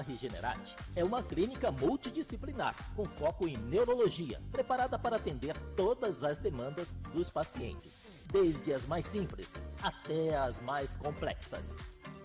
A Regenerate é uma clínica multidisciplinar com foco em neurologia, preparada para atender todas as demandas dos pacientes, desde as mais simples até as mais complexas.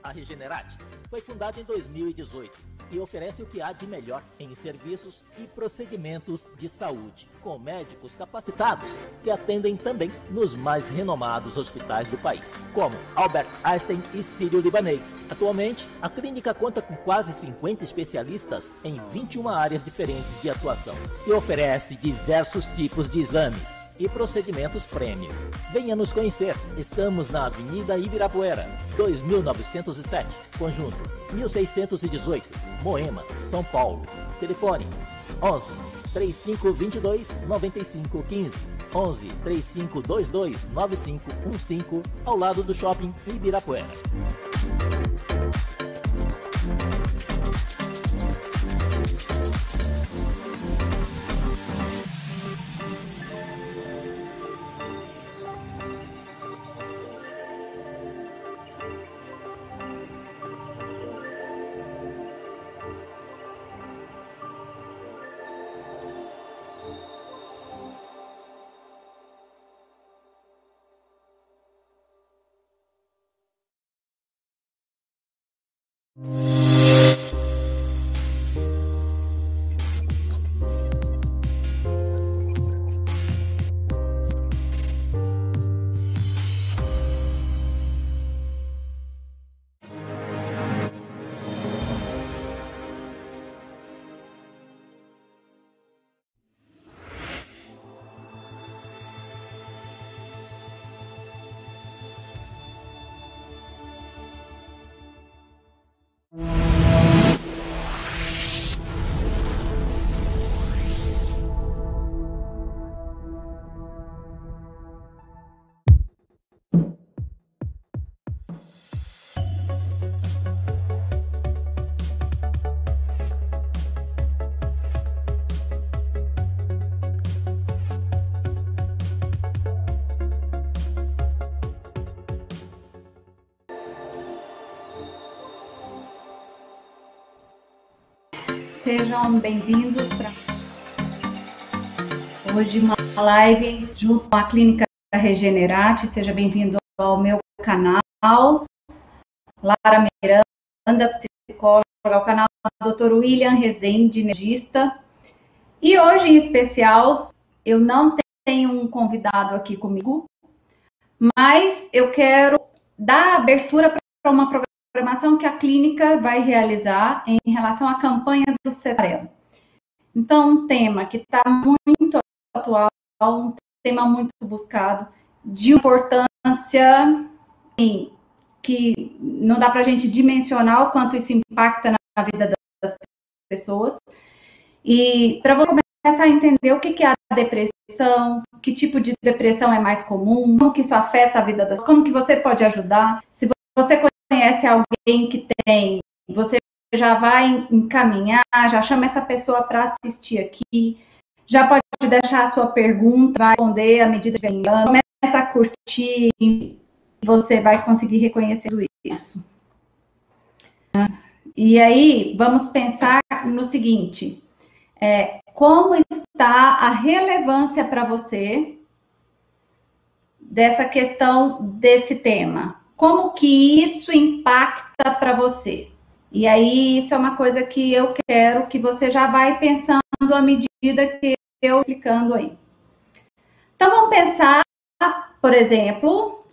A Regenerate foi fundada em 2018 e oferece o que há de melhor em serviços e procedimentos de saúde, com médicos capacitados que atendem também nos mais renomados hospitais do país, como Albert Einstein e Sírio-Libanês. Atualmente, a clínica conta com quase 50 especialistas em 21 áreas diferentes de atuação e oferece diversos tipos de exames e procedimentos premium. Venha nos conhecer. Estamos na Avenida Ibirapuera, 2907, Conjunto 1618, Moema, São Paulo. Telefone 11 3522 9515. 11 3522 9515, ao lado do shopping Ibirapuera. Sejam bem-vindos para hoje uma live junto com a Clínica Regenerate. Seja bem-vindo ao meu canal. Lara Miranda, psicóloga, ao canal Dr. William Rezende, energista. E hoje, em especial, eu não tenho um convidado aqui comigo, mas eu quero dar abertura para uma programação que a clínica vai realizar em relação à campanha do Cetarelo. Então, um tema que está muito atual, um tema muito buscado, de importância em, que não dá para a gente dimensionar o quanto isso impacta na vida das pessoas. E para você começar a entender o que é a depressão, que tipo de depressão é mais comum, como que isso afeta a vida das como que você pode ajudar. Se você conhece alguém que tem, você já vai encaminhar, já chama essa pessoa para assistir aqui, já pode deixar a sua pergunta, vai responder à medida que vem começa a curtir, e você vai conseguir reconhecer tudo isso. E aí, vamos pensar no seguinte: é, como está a relevância para você dessa questão desse tema? Como que isso impacta para você. E aí, isso é uma coisa que eu quero que você já vai pensando à medida que eu explicando aí. Então, vamos pensar, por exemplo,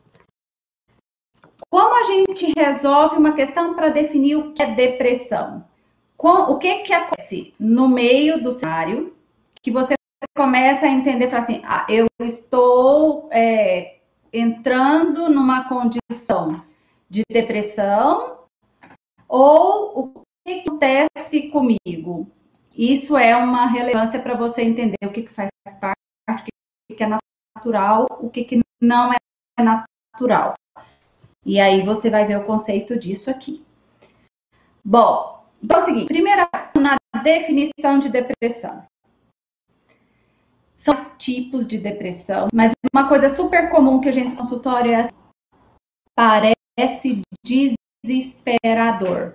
como a gente resolve uma questão para definir o que é depressão. o que, que acontece no meio do cenário que você começa a entender, assim, ah, eu estou é, entrando numa condição de depressão ou o que acontece comigo? Isso é uma relevância para você entender o que, que faz parte, o que, é natural, o que, que não é natural. E aí você vai ver o conceito disso aqui. Bom, então é o seguinte, primeira na definição de depressão são os tipos de depressão, mas uma coisa super comum que a gente consultório é assim, parece desesperador.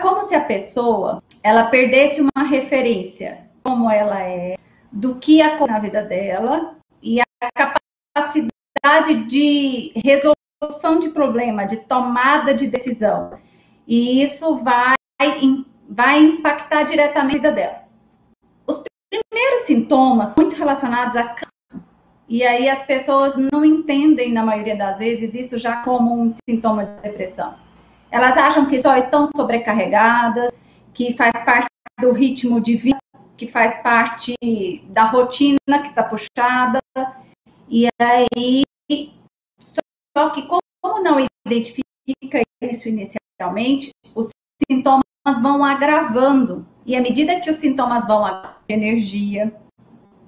Como se a pessoa ela perdesse uma referência, como ela é, do que acontece na vida dela e a capacidade de resolução de problema, de tomada de decisão. E isso vai, vai impactar diretamente a vida dela. Os primeiros sintomas muito relacionados a e aí as pessoas não entendem, na maioria das vezes, isso já como um sintoma de depressão. Elas acham que só estão sobrecarregadas, que faz parte do ritmo de vida, que faz parte da rotina que está puxada. E aí, só que como não identifica isso inicialmente, os sintomas vão agravando. E à medida que os sintomas vão agravando, energia,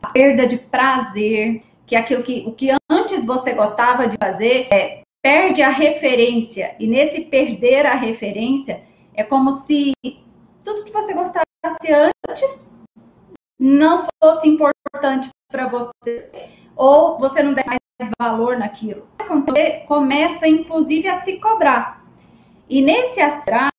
a perda de prazer, que aquilo que o que antes você gostava de fazer é perde a referência e nesse perder a referência é como se tudo que você gostasse antes não fosse importante para você ou você não desse mais valor naquilo. Você começa inclusive a se cobrar. E nesse astral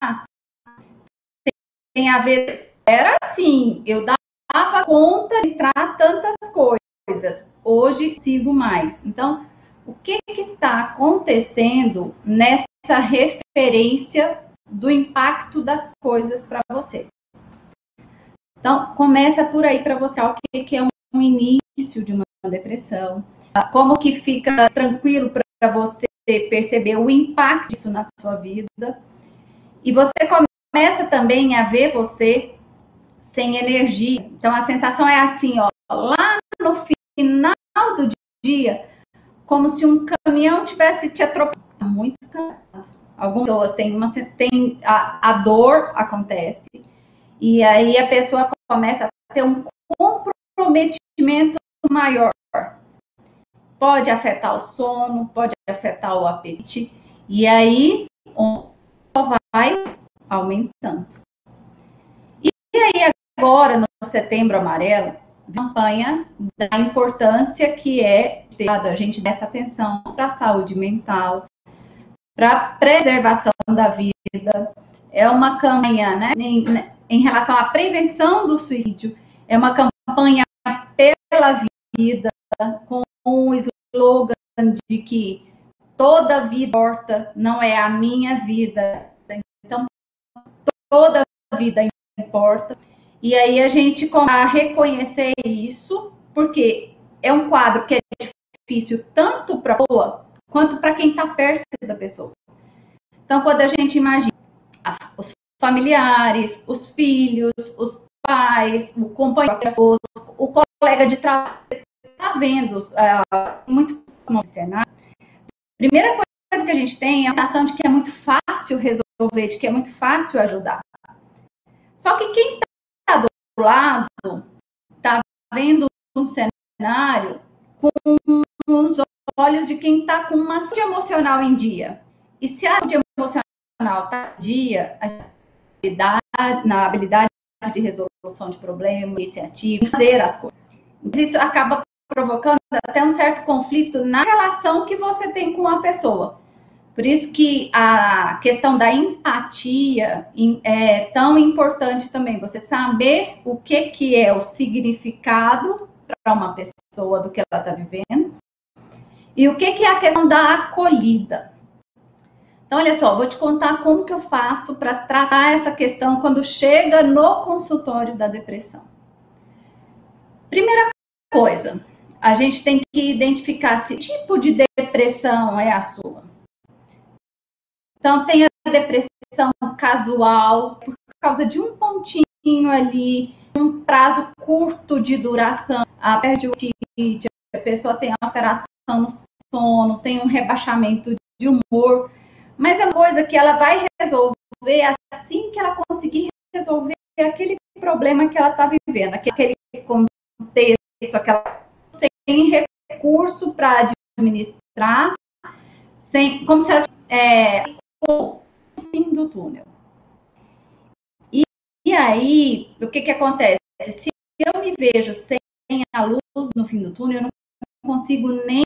tem a ver era assim, eu dava conta de tratar tantas coisas hoje sigo mais. Então, o que, que está acontecendo nessa referência do impacto das coisas para você? Então, começa por aí para você o que, que é um início de uma depressão, como que fica tranquilo para você perceber o impacto disso na sua vida. E você começa também a ver você sem energia. Então a sensação é assim, ó, lá no final do dia, como se um caminhão tivesse te atropelado. Muito cansado. Algumas pessoas têm uma tem a, a dor acontece e aí a pessoa começa a ter um comprometimento maior. Pode afetar o sono, pode afetar o apetite e aí só vai aumentando. E aí agora no setembro amarelo campanha da importância que é a gente dessa atenção para a saúde mental, para a preservação da vida. É uma campanha né, em, em relação à prevenção do suicídio, é uma campanha pela vida, com um slogan de que toda vida importa, não é a minha vida. Então, toda vida importa. E aí a gente começa a reconhecer isso, porque é um quadro que é difícil tanto para a pessoa quanto para quem está perto da pessoa. Então, quando a gente imagina os familiares, os filhos, os pais, o companheiro, o colega de trabalho, está vendo uh, muito cenário. Primeira coisa que a gente tem é a sensação de que é muito fácil resolver, de que é muito fácil ajudar. Só que quem lado está vendo um cenário com os olhos de quem está com uma saúde emocional em dia. E se a saúde emocional está em dia, na habilidade de resolução de problemas, iniciativa, fazer as coisas. Isso acaba provocando até um certo conflito na relação que você tem com a pessoa. Por isso que a questão da empatia é tão importante também. Você saber o que, que é o significado para uma pessoa do que ela está vivendo e o que, que é a questão da acolhida. Então, olha só, vou te contar como que eu faço para tratar essa questão quando chega no consultório da depressão. Primeira coisa, a gente tem que identificar se tipo de depressão é a sua. Então, tem a depressão casual, por causa de um pontinho ali, um prazo curto de duração, a perde o apetite, a pessoa tem alteração no sono, tem um rebaixamento de humor, mas é uma coisa que ela vai resolver assim que ela conseguir resolver aquele problema que ela está vivendo, aquele contexto, aquela sem recurso para administrar, sem, como se ela é, o fim do túnel. E, e aí, o que, que acontece? Se eu me vejo sem a luz no fim do túnel, eu não consigo nem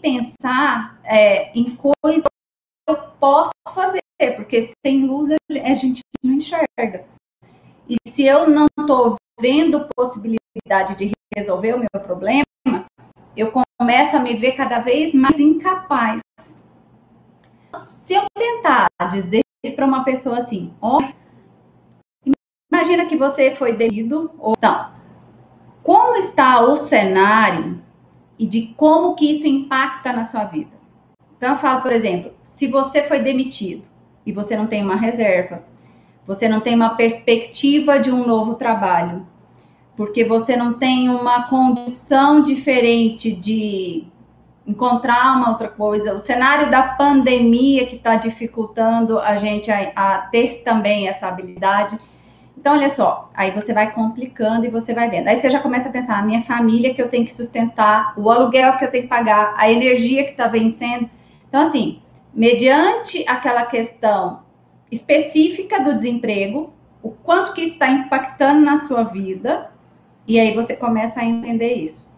pensar é, em coisas que eu posso fazer, porque sem luz a gente não enxerga. E se eu não estou vendo possibilidade de resolver o meu problema, eu começo a me ver cada vez mais incapaz. Se eu tentar dizer para uma pessoa assim, ó, imagina que você foi demitido, ou então, como está o cenário e de como que isso impacta na sua vida? Então eu falo, por exemplo, se você foi demitido e você não tem uma reserva, você não tem uma perspectiva de um novo trabalho, porque você não tem uma condição diferente de encontrar uma outra coisa. O cenário da pandemia que está dificultando a gente a, a, ter também essa habilidade. Então, olha só, aí você vai complicando e você vai vendo. Aí você já começa a pensar, a minha família que eu tenho que sustentar, o aluguel que eu tenho que pagar, a energia que está vencendo. Então, assim, mediante aquela questão específica do desemprego, o quanto que está impactando na sua vida, e aí você começa a entender isso.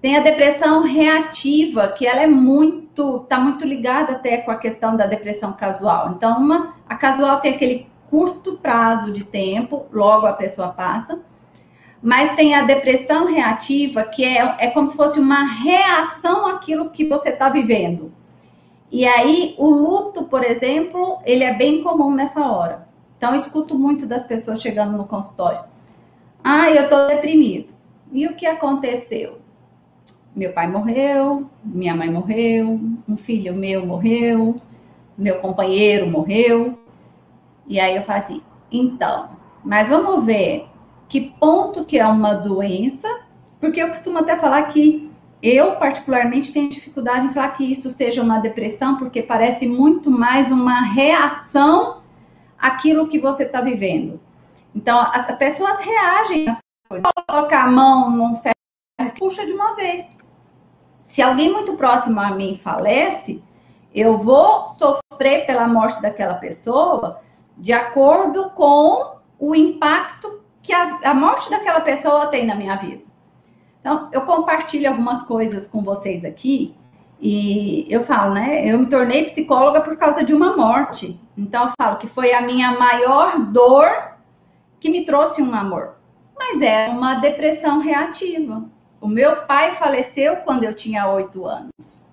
Tem a depressão reativa, que ela é muito, está muito ligada até com a questão da depressão casual. Então, uma, a casual tem aquele curto prazo de tempo, logo a pessoa passa. Mas tem a depressão reativa, que é, é como se fosse uma reação àquilo que você está vivendo. E aí, o luto, por exemplo, ele é bem comum nessa hora. Então, eu escuto muito das pessoas chegando no consultório. Ah, eu estou deprimido. E o que aconteceu? Meu pai morreu, minha mãe morreu, um filho meu morreu, meu companheiro morreu. E aí eu falo assim, então, mas vamos ver que ponto que é uma doença, porque eu costumo até falar que eu, particularmente, tenho dificuldade em falar que isso seja uma depressão, porque parece muito mais uma reação àquilo que você está vivendo. Então, as pessoas reagem às coisas. Colocar a mão num ferro, puxa de uma vez. Se alguém muito próximo a mim falece, eu vou sofrer pela morte daquela pessoa de acordo com o impacto que a, a morte daquela pessoa tem na minha vida. Então, eu compartilho algumas coisas com vocês aqui e eu falo, né? Eu me tornei psicóloga por causa de uma morte. Então, eu falo que foi a minha maior dor que me trouxe um amor. Mas era uma depressão reativa. O meu pai faleceu quando eu tinha oito anos.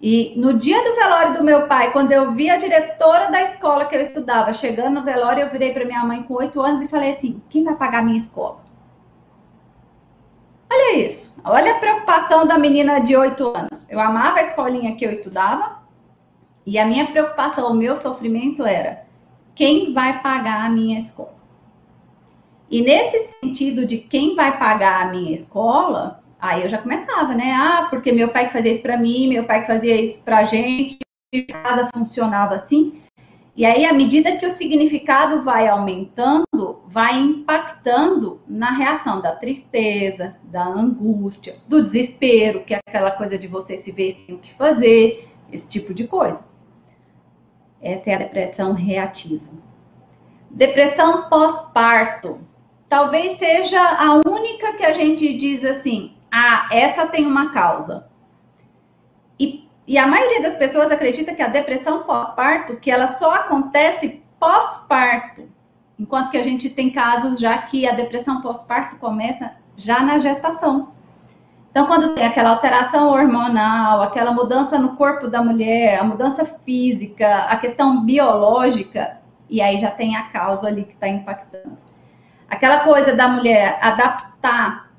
E no dia do velório do meu pai, quando eu vi a diretora da escola que eu estudava chegando no velório, eu virei para minha mãe com oito anos e falei assim: quem vai pagar minha escola? Olha isso. Olha a preocupação da menina de 8 anos. Eu amava a escolinha que eu estudava e a minha preocupação, o meu sofrimento era quem vai pagar a minha escola? E nesse sentido de quem vai pagar a minha escola, aí eu já começava, né? Ah, porque meu pai que fazia isso para mim, meu pai que fazia isso pra gente, casa funcionava assim. E aí, à medida que o significado vai aumentando, vai impactando na reação da tristeza, da angústia, do desespero, que é aquela coisa de você se ver sem o que fazer, esse tipo de coisa. Essa é a depressão reativa. Depressão pós-parto. Talvez seja a única que a gente diz assim: ah, essa tem uma causa. E e a maioria das pessoas acredita que a depressão pós-parto, que ela só acontece pós-parto. Enquanto que a gente tem casos já que a depressão pós-parto começa já na gestação. Então, quando tem aquela alteração hormonal, aquela mudança no corpo da mulher, a mudança física, a questão biológica, e aí já tem a causa ali que está impactando. Aquela coisa da mulher adaptar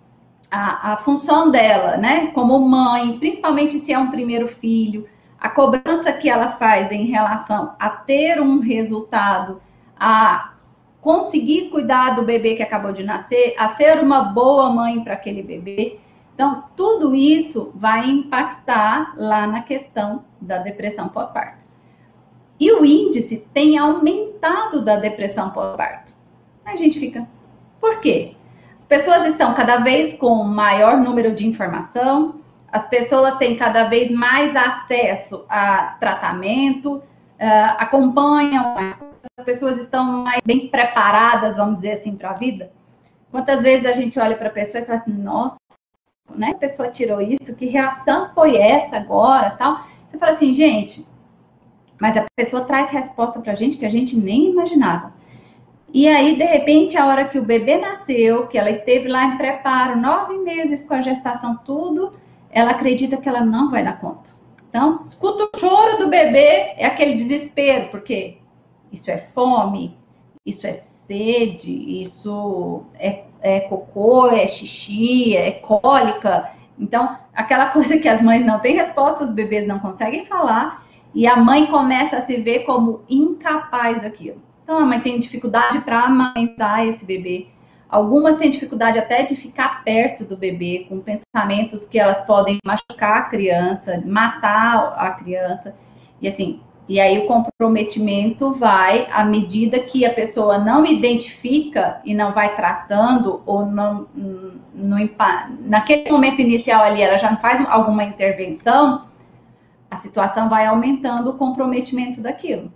a, a função dela, né, como mãe, principalmente se é um primeiro filho, a cobrança que ela faz em relação a ter um resultado, a conseguir cuidar do bebê que acabou de nascer, a ser uma boa mãe para aquele bebê. Então, tudo isso vai impactar lá na questão da depressão pós-parto. E o índice tem aumentado da depressão pós-parto. A gente fica, por quê? As pessoas estão cada vez com maior número de informação, as pessoas têm cada vez mais acesso a tratamento, uh, acompanham, as pessoas estão mais bem preparadas, vamos dizer assim, para a vida. Quantas vezes a gente olha para a pessoa e fala assim, nossa, né? A pessoa tirou isso, que reação foi essa agora, tal? Você fala assim, gente, Mas a pessoa traz resposta para a gente que a gente nem imaginava. E aí, de repente, a hora que o bebê nasceu, que ela esteve lá em preparo, nove meses com a gestação, tudo, ela acredita que ela não vai dar conta. Então, escuta o choro do bebê, é aquele desespero, porque isso é fome, isso é sede, isso é, é cocô, é xixi, é cólica. Então, aquela coisa que as mães não têm resposta, os bebês não conseguem falar, e a mãe começa a se ver como incapaz daquilo. Então, a mãe tem dificuldade para amamentar esse bebê. Algumas têm dificuldade até de ficar perto do bebê, com pensamentos que elas podem machucar a criança, matar a criança. E assim, e aí o comprometimento vai à medida que a pessoa não identifica e não vai tratando, ou não, não naquele momento inicial ali ela já não faz alguma intervenção, a situação vai aumentando o comprometimento daquilo.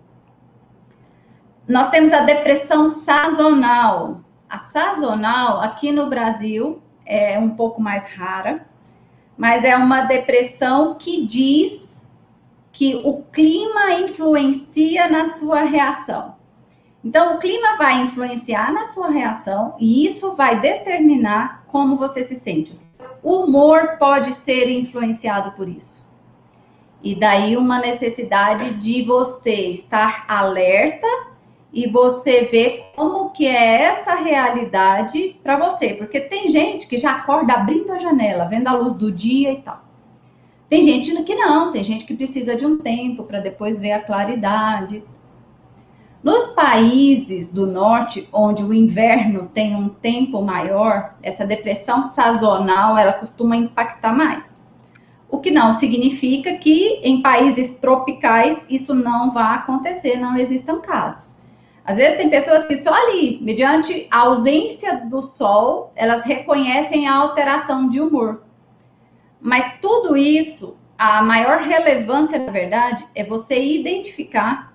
Nós temos a depressão sazonal. A sazonal, aqui no Brasil, é um pouco mais rara, mas é uma depressão que diz que o clima influencia na sua reação. Então, o clima vai influenciar na sua reação e isso vai determinar como você se sente. O humor pode ser influenciado por isso. E daí uma necessidade de você estar alerta e você vê como que é essa realidade para você, porque tem gente que já acorda abrindo a janela, vendo a luz do dia e tal. Tem gente que não, tem gente que precisa de um tempo para depois ver a claridade. Nos países do norte, onde o inverno tem um tempo maior, essa depressão sazonal ela costuma impactar mais. O que não significa que em países tropicais isso não vá acontecer, não existam casos. Às vezes tem pessoas que só ali, mediante a ausência do sol, elas reconhecem a alteração de humor. Mas tudo isso, a maior relevância, na verdade, é você identificar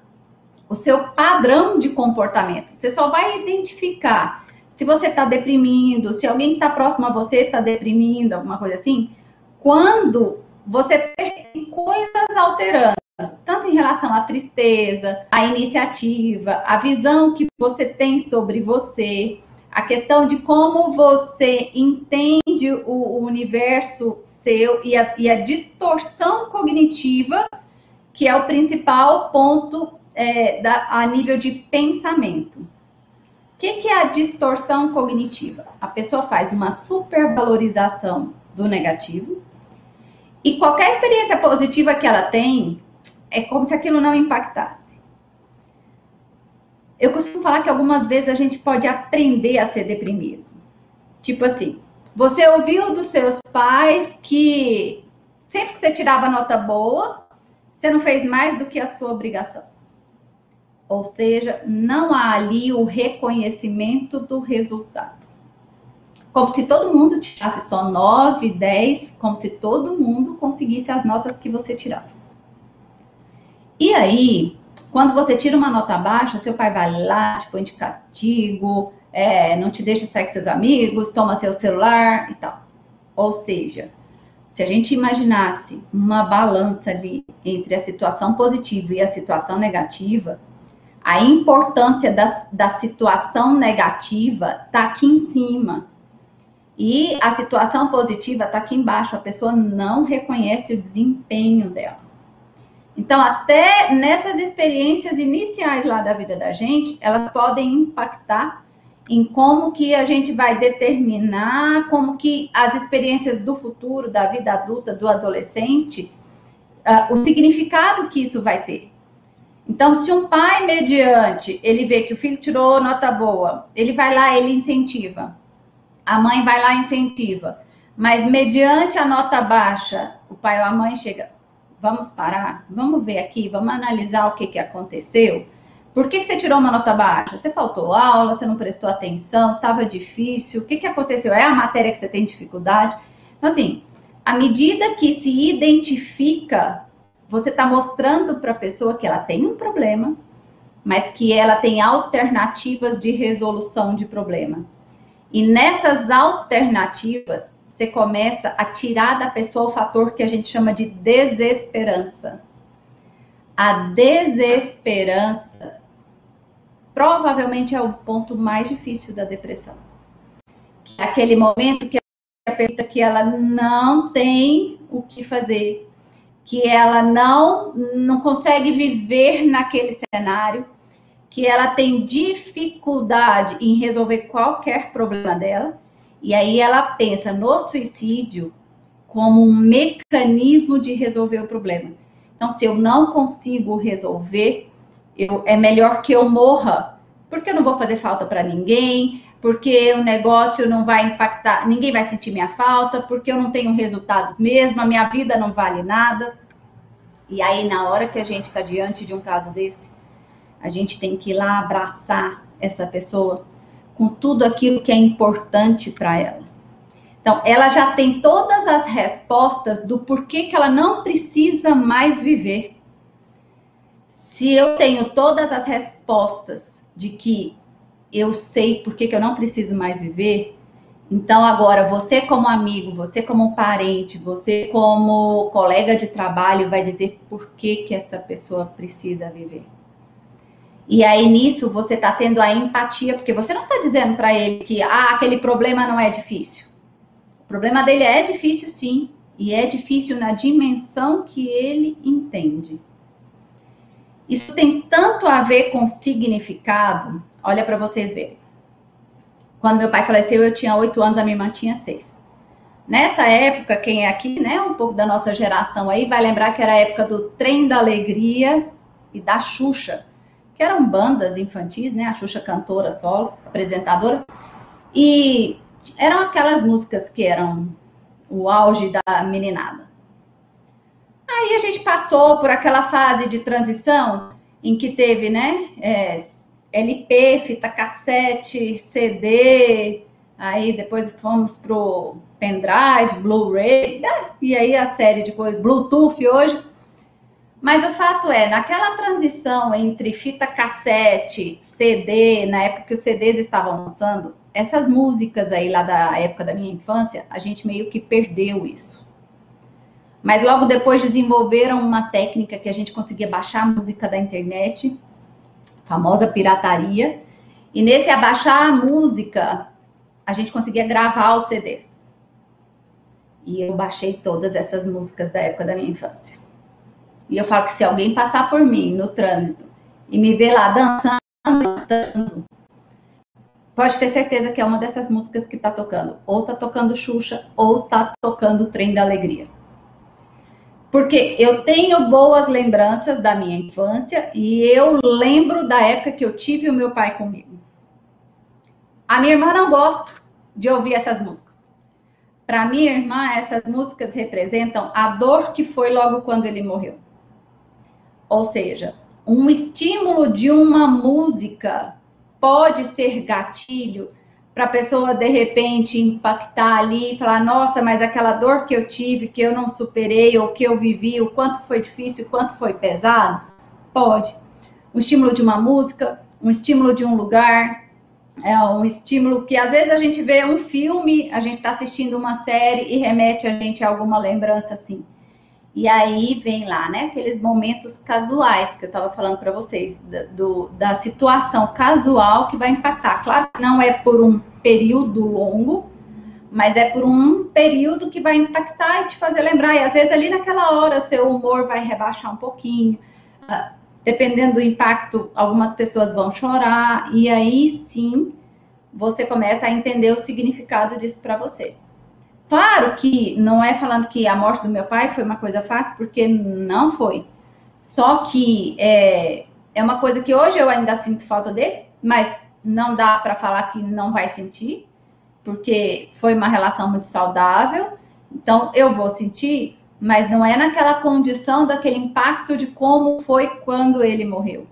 o seu padrão de comportamento. Você só vai identificar se você está deprimindo, se alguém que está próximo a você está deprimindo, alguma coisa assim, quando você percebe coisas alterando tanto em relação à tristeza, à iniciativa, à visão que você tem sobre você, a questão de como você entende o, universo seu e a, e a, distorção cognitiva, que é o principal ponto é, da, a nível de pensamento. O que, que é a distorção cognitiva? A pessoa faz uma supervalorização do negativo e qualquer experiência positiva que ela tem, é como se aquilo não impactasse. Eu costumo falar que algumas vezes a gente pode aprender a ser deprimido. Tipo assim, você ouviu dos seus pais que sempre que você tirava nota boa, você não fez mais do que a sua obrigação. Ou seja, não há ali o reconhecimento do resultado. Como se todo mundo tirasse só 9, 10, como se todo mundo conseguisse as notas que você tirava. E aí, quando você tira uma nota baixa, seu pai vai lá, te põe de castigo, é, não te deixa sair com seus amigos, toma seu celular e tal. Ou seja, se a gente imaginasse uma balança ali entre a situação positiva e a situação negativa, a importância da, da situação negativa está aqui em cima. E a situação positiva está aqui embaixo. A pessoa não reconhece o desempenho dela. Então, até nessas experiências iniciais lá da vida da gente, elas podem impactar em como que a gente vai determinar, como que as experiências do futuro, da vida adulta, do adolescente, uh, o significado que isso vai ter. Então, se um pai mediante, ele vê que o filho tirou nota boa, ele vai lá, ele incentiva. A mãe vai lá, incentiva. Mas mediante a nota baixa, o pai ou a mãe chega, vamos parar, vamos ver aqui, vamos analisar o que, que aconteceu. Por que, que você tirou uma nota baixa? Você faltou aula, você não prestou atenção, estava difícil, o que, que aconteceu? É a matéria que você tem dificuldade? Então, assim, à medida que se identifica, você está mostrando para a pessoa que ela tem um problema, mas que ela tem alternativas de resolução de problema. E nessas alternativas, você começa a tirar da pessoa o fator que a gente chama de desesperança. a desesperança provavelmente é o ponto mais difícil da depressão. É aquele momento que a pessoa que ela não tem o que fazer, que ela não não consegue viver naquele cenário, que ela tem dificuldade em resolver qualquer problema dela, e aí ela pensa no suicídio como um mecanismo de resolver o problema. Então, se eu não consigo resolver, eu, é melhor que eu morra, porque eu não vou fazer falta para ninguém, porque o negócio não vai impactar, ninguém vai sentir minha falta, porque eu não tenho resultados mesmo, a minha vida não vale nada. E aí, na hora que a gente está diante de um caso desse, a gente tem que ir lá abraçar essa pessoa com tudo aquilo que é importante para ela. Então, ela já tem todas as respostas do porquê que ela não precisa mais viver. Se eu tenho todas as respostas de que eu sei por que, eu não preciso mais viver, então agora você como amigo, você como parente, você como colega de trabalho vai dizer por que, que essa pessoa precisa viver. E aí nisso você está tendo a empatia, porque você não está dizendo para ele que ah, aquele problema não é difícil. O problema dele é difícil sim, e é difícil na dimensão que ele entende. Isso tem tanto a ver com significado. Olha para vocês verem. Quando meu pai faleceu, eu tinha oito anos, a minha irmã tinha seis. Nessa época, quem é aqui, né, um pouco da nossa geração aí, vai lembrar que era a época do Trem da Alegria e da Xuxa, que eram bandas infantis, né, a Xuxa cantora solo, apresentadora. E eram aquelas músicas que eram o auge da meninada. Aí a gente passou por aquela fase de transição em que teve, né, é, LP, fita cassete, CD, aí depois fomos pro pendrive, Blu-ray, né, e aí a série de coisas, Bluetooth hoje. Mas o fato é, naquela transição entre fita cassete, CD, na época que os CDs estavam lançando, essas músicas aí lá da época da minha infância, a gente meio que perdeu isso. Mas logo depois desenvolveram uma técnica que a gente conseguia baixar a música da internet, famosa pirataria. E nesse abaixar a música, a gente conseguia gravar os CDs. E eu baixei todas essas músicas da época da minha infância. E eu falo que se alguém passar por mim no trânsito e me ver lá dançando, cantando, pode ter certeza que é uma dessas músicas que tá tocando. Ou tá tocando Xuxa, ou tá tocando Trem da Alegria. Porque eu tenho boas lembranças da minha infância e eu lembro da época que eu tive o meu pai comigo. A minha irmã não gosta de ouvir essas músicas. Para minha irmã, essas músicas representam a dor que foi logo quando ele morreu. Ou seja, um estímulo de uma música pode ser gatilho para a pessoa de repente impactar ali e falar: nossa, mas aquela dor que eu tive, que eu não superei, ou que eu vivi, o quanto foi difícil, o quanto foi pesado? Pode. Um estímulo de uma música, um estímulo de um lugar, é um estímulo que às vezes a gente vê um filme, a gente está assistindo uma série e remete a gente a alguma lembrança assim. E aí vem lá, né, aqueles momentos casuais que eu estava falando para vocês, da, do, da situação casual que vai impactar. Claro que não é por um período longo, mas é por um período que vai impactar e te fazer lembrar. E às vezes ali naquela hora seu humor vai rebaixar um pouquinho. Ah, dependendo do impacto, algumas pessoas vão chorar, e aí sim você começa a entender o significado disso para você. Claro que não é falando que a morte do meu pai foi uma coisa fácil, porque não foi. Só que é, é uma coisa que hoje eu ainda sinto falta dele, mas não dá para falar que não vai sentir, porque foi uma relação muito saudável. Então eu vou sentir, mas não é naquela condição daquele impacto de como foi quando ele morreu.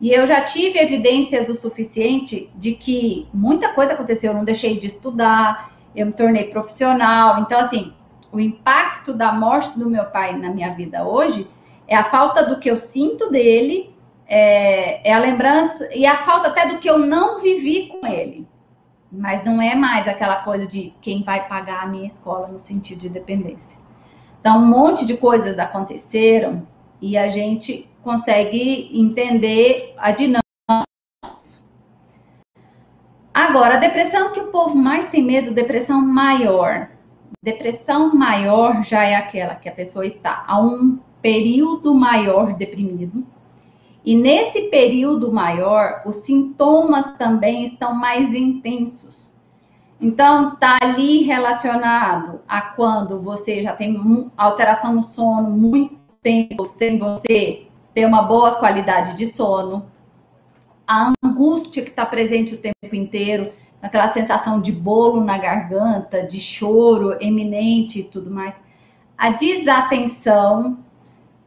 E eu já tive evidências o suficiente de que muita coisa aconteceu, eu não deixei de estudar, eu me tornei profissional. Então, assim, o impacto da morte do meu pai na minha vida hoje é a falta do que eu sinto dele, é, é, a lembrança e a falta até do que eu não vivi com ele. Mas não é mais aquela coisa de quem vai pagar a minha escola no sentido de dependência. Então, um monte de coisas aconteceram e a gente consegue entender a dinâmica. Agora, a depressão que o povo mais tem medo, depressão maior. Depressão maior já é aquela que a pessoa está a um período maior deprimido. E nesse período maior, os sintomas também estão mais intensos. Então, tá ali relacionado a quando você já tem alteração no sono muito tempo sem você ter uma boa qualidade de sono, a angústia que está presente o tempo inteiro, aquela sensação de bolo na garganta, de choro eminente e tudo mais. A desatenção,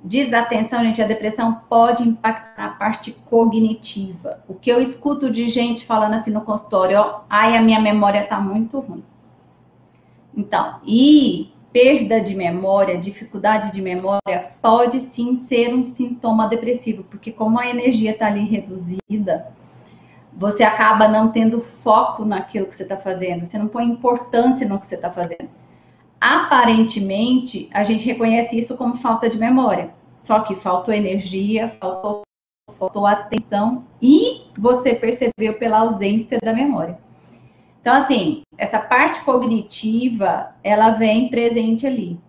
desatenção, gente, a depressão pode impactar a parte cognitiva. O que eu escuto de gente falando assim no consultório, ó, ai, a minha memória tá muito ruim. Então, e perda de memória, dificuldade de memória, pode sim ser um sintoma depressivo, porque como a energia está ali reduzida, você acaba não tendo foco naquilo que você está fazendo, você não põe importância no que você está fazendo. Aparentemente, a gente reconhece isso como falta de memória, só que faltou energia, faltou, faltou atenção e você percebeu pela ausência da memória. Então, assim, essa parte cognitiva, ela vem presente ali.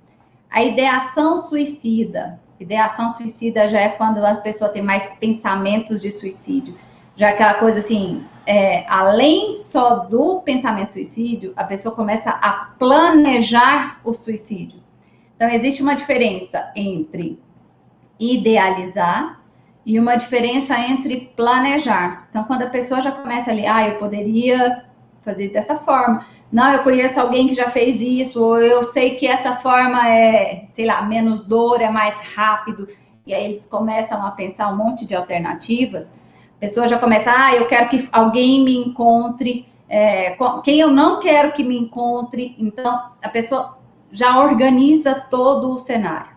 A ideação suicida. Ideação suicida já é quando a pessoa tem mais pensamentos de suicídio. Já aquela coisa assim, é, além só do pensamento suicídio, a pessoa começa a planejar o suicídio. Então, existe uma diferença entre idealizar e uma diferença entre planejar. Então, quando a pessoa já começa ali, ah, eu poderia fazer dessa forma. Não, eu conheço alguém que já fez isso, ou eu sei que essa forma é, sei lá, menos dor, é mais rápido. E aí eles começam a pensar um monte de alternativas. Pessoa já começa, ah, eu quero que alguém me encontre, é, quem eu não quero que me encontre. Então, a pessoa já organiza todo o cenário.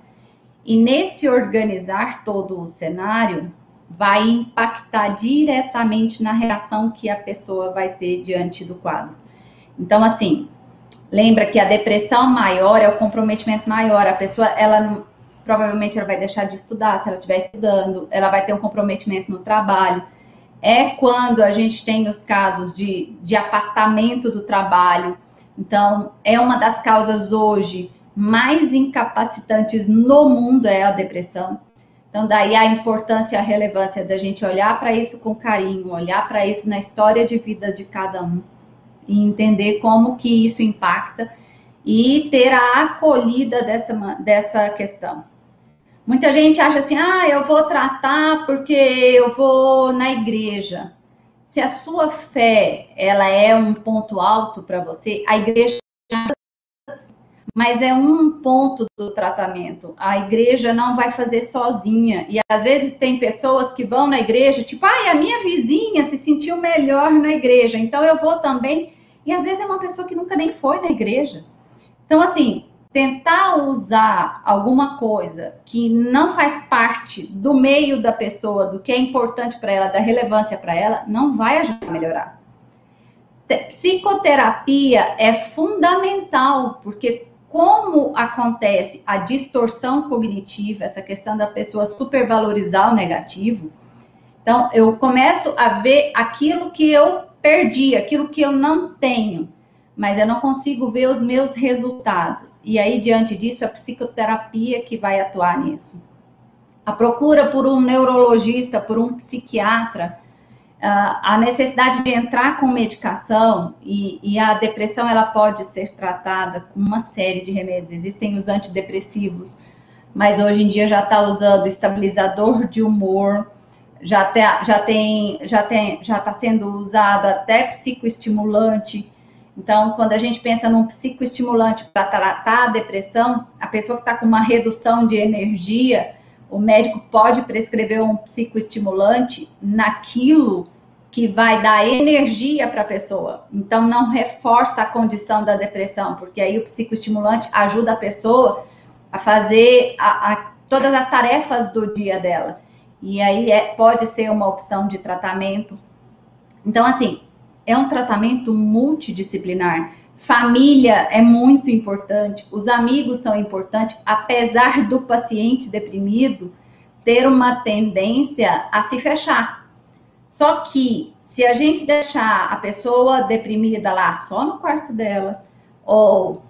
E nesse organizar todo o cenário, vai impactar diretamente na reação que a pessoa vai ter diante do quadro. Então, assim, lembra que a depressão maior é o comprometimento maior. A pessoa, ela provavelmente ela vai deixar de estudar, se ela estiver estudando, ela vai ter um comprometimento no trabalho. É quando a gente tem os casos de, de afastamento do trabalho. Então, é uma das causas hoje mais incapacitantes no mundo é a depressão. Então, daí a importância e a relevância da gente olhar para isso com carinho, olhar para isso na história de vida de cada um e entender como que isso impacta e ter a acolhida dessa, dessa questão. Muita gente acha assim, ah, eu vou tratar porque eu vou na igreja. Se a sua fé ela é um ponto alto para você, a igreja mas é um ponto do tratamento. A igreja não vai fazer sozinha. E às vezes tem pessoas que vão na igreja, tipo, ai, a minha vizinha se sentiu melhor na igreja, então eu vou também. E às vezes é uma pessoa que nunca nem foi na igreja. Então, assim, tentar usar alguma coisa que não faz parte do meio da pessoa, do que é importante para ela, da relevância para ela, não vai ajudar a melhorar. Psicoterapia é fundamental, porque como acontece a distorção cognitiva, essa questão da pessoa supervalorizar o negativo. Então, eu começo a ver aquilo que eu perdi, aquilo que eu não tenho, mas eu não consigo ver os meus resultados. E aí, diante disso, a psicoterapia que vai atuar nisso. A procura por um neurologista, por um psiquiatra, a necessidade de entrar com medicação e, e, a depressão ela pode ser tratada com uma série de remédios. Existem os antidepressivos, mas hoje em dia já está usando estabilizador de humor, já, te, já tem, já tem, já está sendo usado até psicoestimulante. Então, quando a gente pensa num psicoestimulante para tratar a depressão, a pessoa que está com uma redução de energia, o médico pode prescrever um psicoestimulante naquilo que vai dar energia para a pessoa. Então, não reforça a condição da depressão, porque aí o psicoestimulante ajuda a pessoa a fazer a, a, todas as tarefas do dia dela. E aí é, pode ser uma opção de tratamento. Então, assim, é um tratamento multidisciplinar. Família é muito importante, os amigos são importantes, apesar do paciente deprimido, ter uma tendência a se fechar. Só que se a gente deixar a pessoa deprimida lá só no quarto dela, ou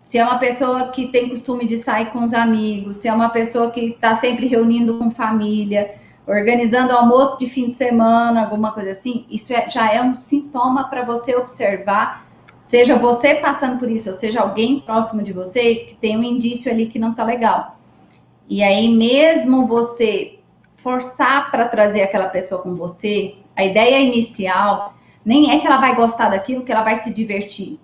se é uma pessoa que tem costume de sair com os amigos, se é uma pessoa que está sempre reunindo com família, organizando almoço de fim de semana, alguma coisa assim, isso é, já é um sintoma para você observar, seja você passando por isso, ou seja alguém próximo de você que tem um indício ali que não está legal. E aí, mesmo você forçar para trazer aquela pessoa com você, a ideia inicial nem é que ela vai gostar daquilo, que ela vai se divertir.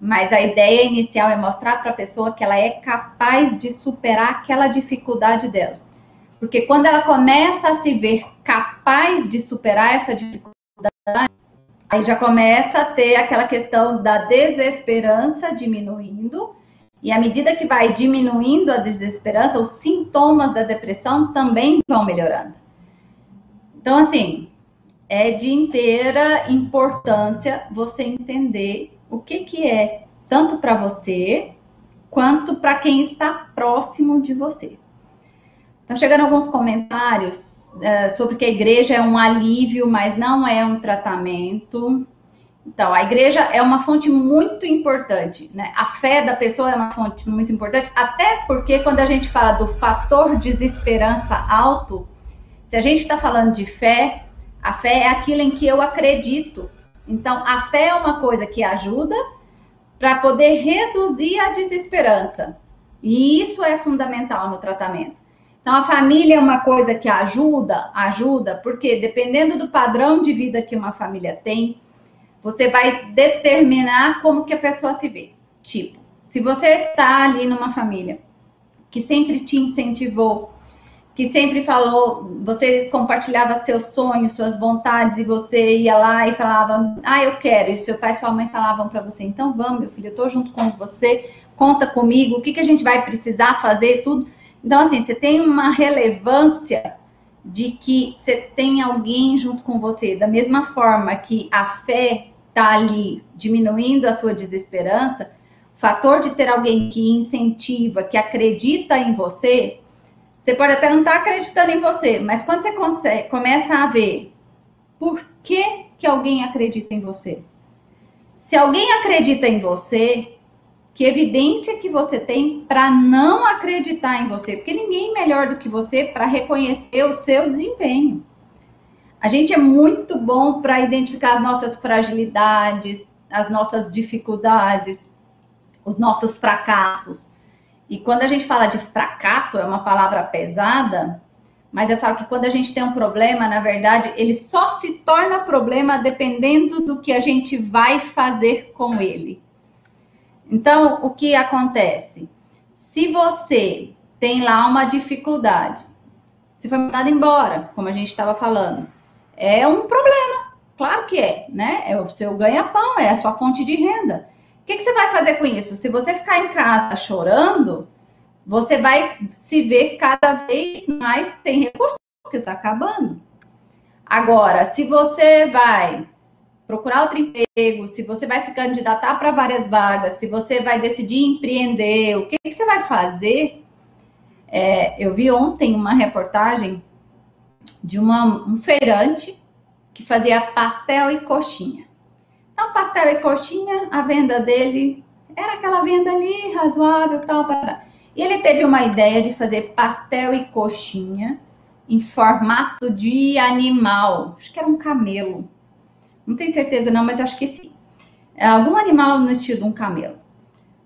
Mas a ideia inicial é mostrar para a pessoa que ela é capaz de superar aquela dificuldade dela. Porque quando ela começa a se ver capaz de superar essa dificuldade, aí já começa a ter aquela questão da desesperança diminuindo. E à medida que vai diminuindo a desesperança, os sintomas da depressão também vão melhorando. Então, assim, é de inteira importância você entender o que, que é tanto para você quanto para quem está próximo de você. Estão chegando alguns comentários é, sobre que a igreja é um alívio, mas não é um tratamento. Então, a igreja é uma fonte muito importante, né? A fé da pessoa é uma fonte muito importante, até porque quando a gente fala do fator desesperança alto, se a gente está falando de fé, a fé é aquilo em que eu acredito. Então, a fé é uma coisa que ajuda para poder reduzir a desesperança. E isso é fundamental no tratamento. Então, a família é uma coisa que ajuda, ajuda, porque dependendo do padrão de vida que uma família tem, você vai determinar como que a pessoa se vê. Tipo, se você está ali numa família que sempre te incentivou que sempre falou, você compartilhava seus sonhos, suas vontades, e você ia lá e falava, ah, eu quero, e seu pai e sua mãe falavam para você, então vamos, meu filho, eu tô junto com você, conta comigo, o que, que a gente vai precisar fazer, tudo. Então, assim, você tem uma relevância de que você tem alguém junto com você, da mesma forma que a fé tá ali diminuindo a sua desesperança, o fator de ter alguém que incentiva, que acredita em você, você pode até não estar tá acreditando em você, mas quando você consegue, começa a ver por que, que alguém acredita em você. Se alguém acredita em você, que evidência que você tem para não acreditar em você? Porque ninguém melhor do que você para reconhecer o seu desempenho. A gente é muito bom para identificar as nossas fragilidades, as nossas dificuldades, os nossos fracassos. E quando a gente fala de fracasso, é uma palavra pesada, mas eu falo que quando a gente tem um problema, na verdade, ele só se torna problema dependendo do que a gente vai fazer com ele. Então, o que acontece? Se você tem lá uma dificuldade, se foi mandado embora, como a gente estava falando, é um problema. Claro que é, né? É o seu ganha-pão, é a sua fonte de renda. O que, que você vai fazer com isso? Se você ficar em casa chorando, você vai se ver cada vez mais sem recursos, porque está acabando. Agora, se você vai procurar outro emprego, se você vai se candidatar para várias vagas, se você vai decidir empreender, o que, que você vai fazer? É, eu vi ontem uma reportagem de uma, um feirante que fazia pastel e coxinha. Então, pastel e coxinha, a venda dele era aquela venda ali, razoável, tal, para. E ele teve uma ideia de fazer pastel e coxinha em formato de animal. Acho que era um camelo. Não tenho certeza não, mas acho que sim. É algum animal no estilo de um camelo.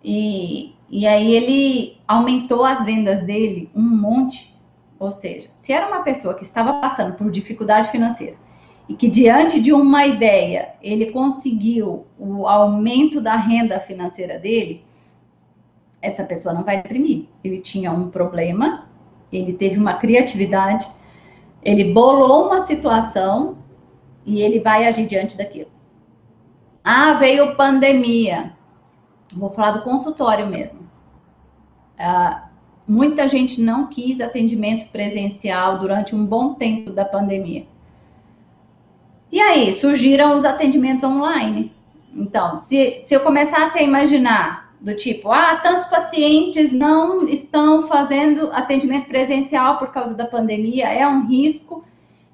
E, e aí ele aumentou as vendas dele um monte. Ou seja, se era uma pessoa que estava passando por dificuldade financeira e que diante de uma ideia ele conseguiu o aumento da renda financeira dele, essa pessoa não vai deprimir. Ele tinha um problema, ele teve uma criatividade, ele bolou uma situação e ele vai agir diante daquilo. Ah, veio pandemia. Vou falar do consultório mesmo. Ah, muita gente não quis atendimento presencial durante um bom tempo da pandemia. E aí surgiram os atendimentos online. Então, se, se eu começasse a imaginar do tipo, ah, tantos pacientes não estão fazendo atendimento presencial por causa da pandemia, é um risco.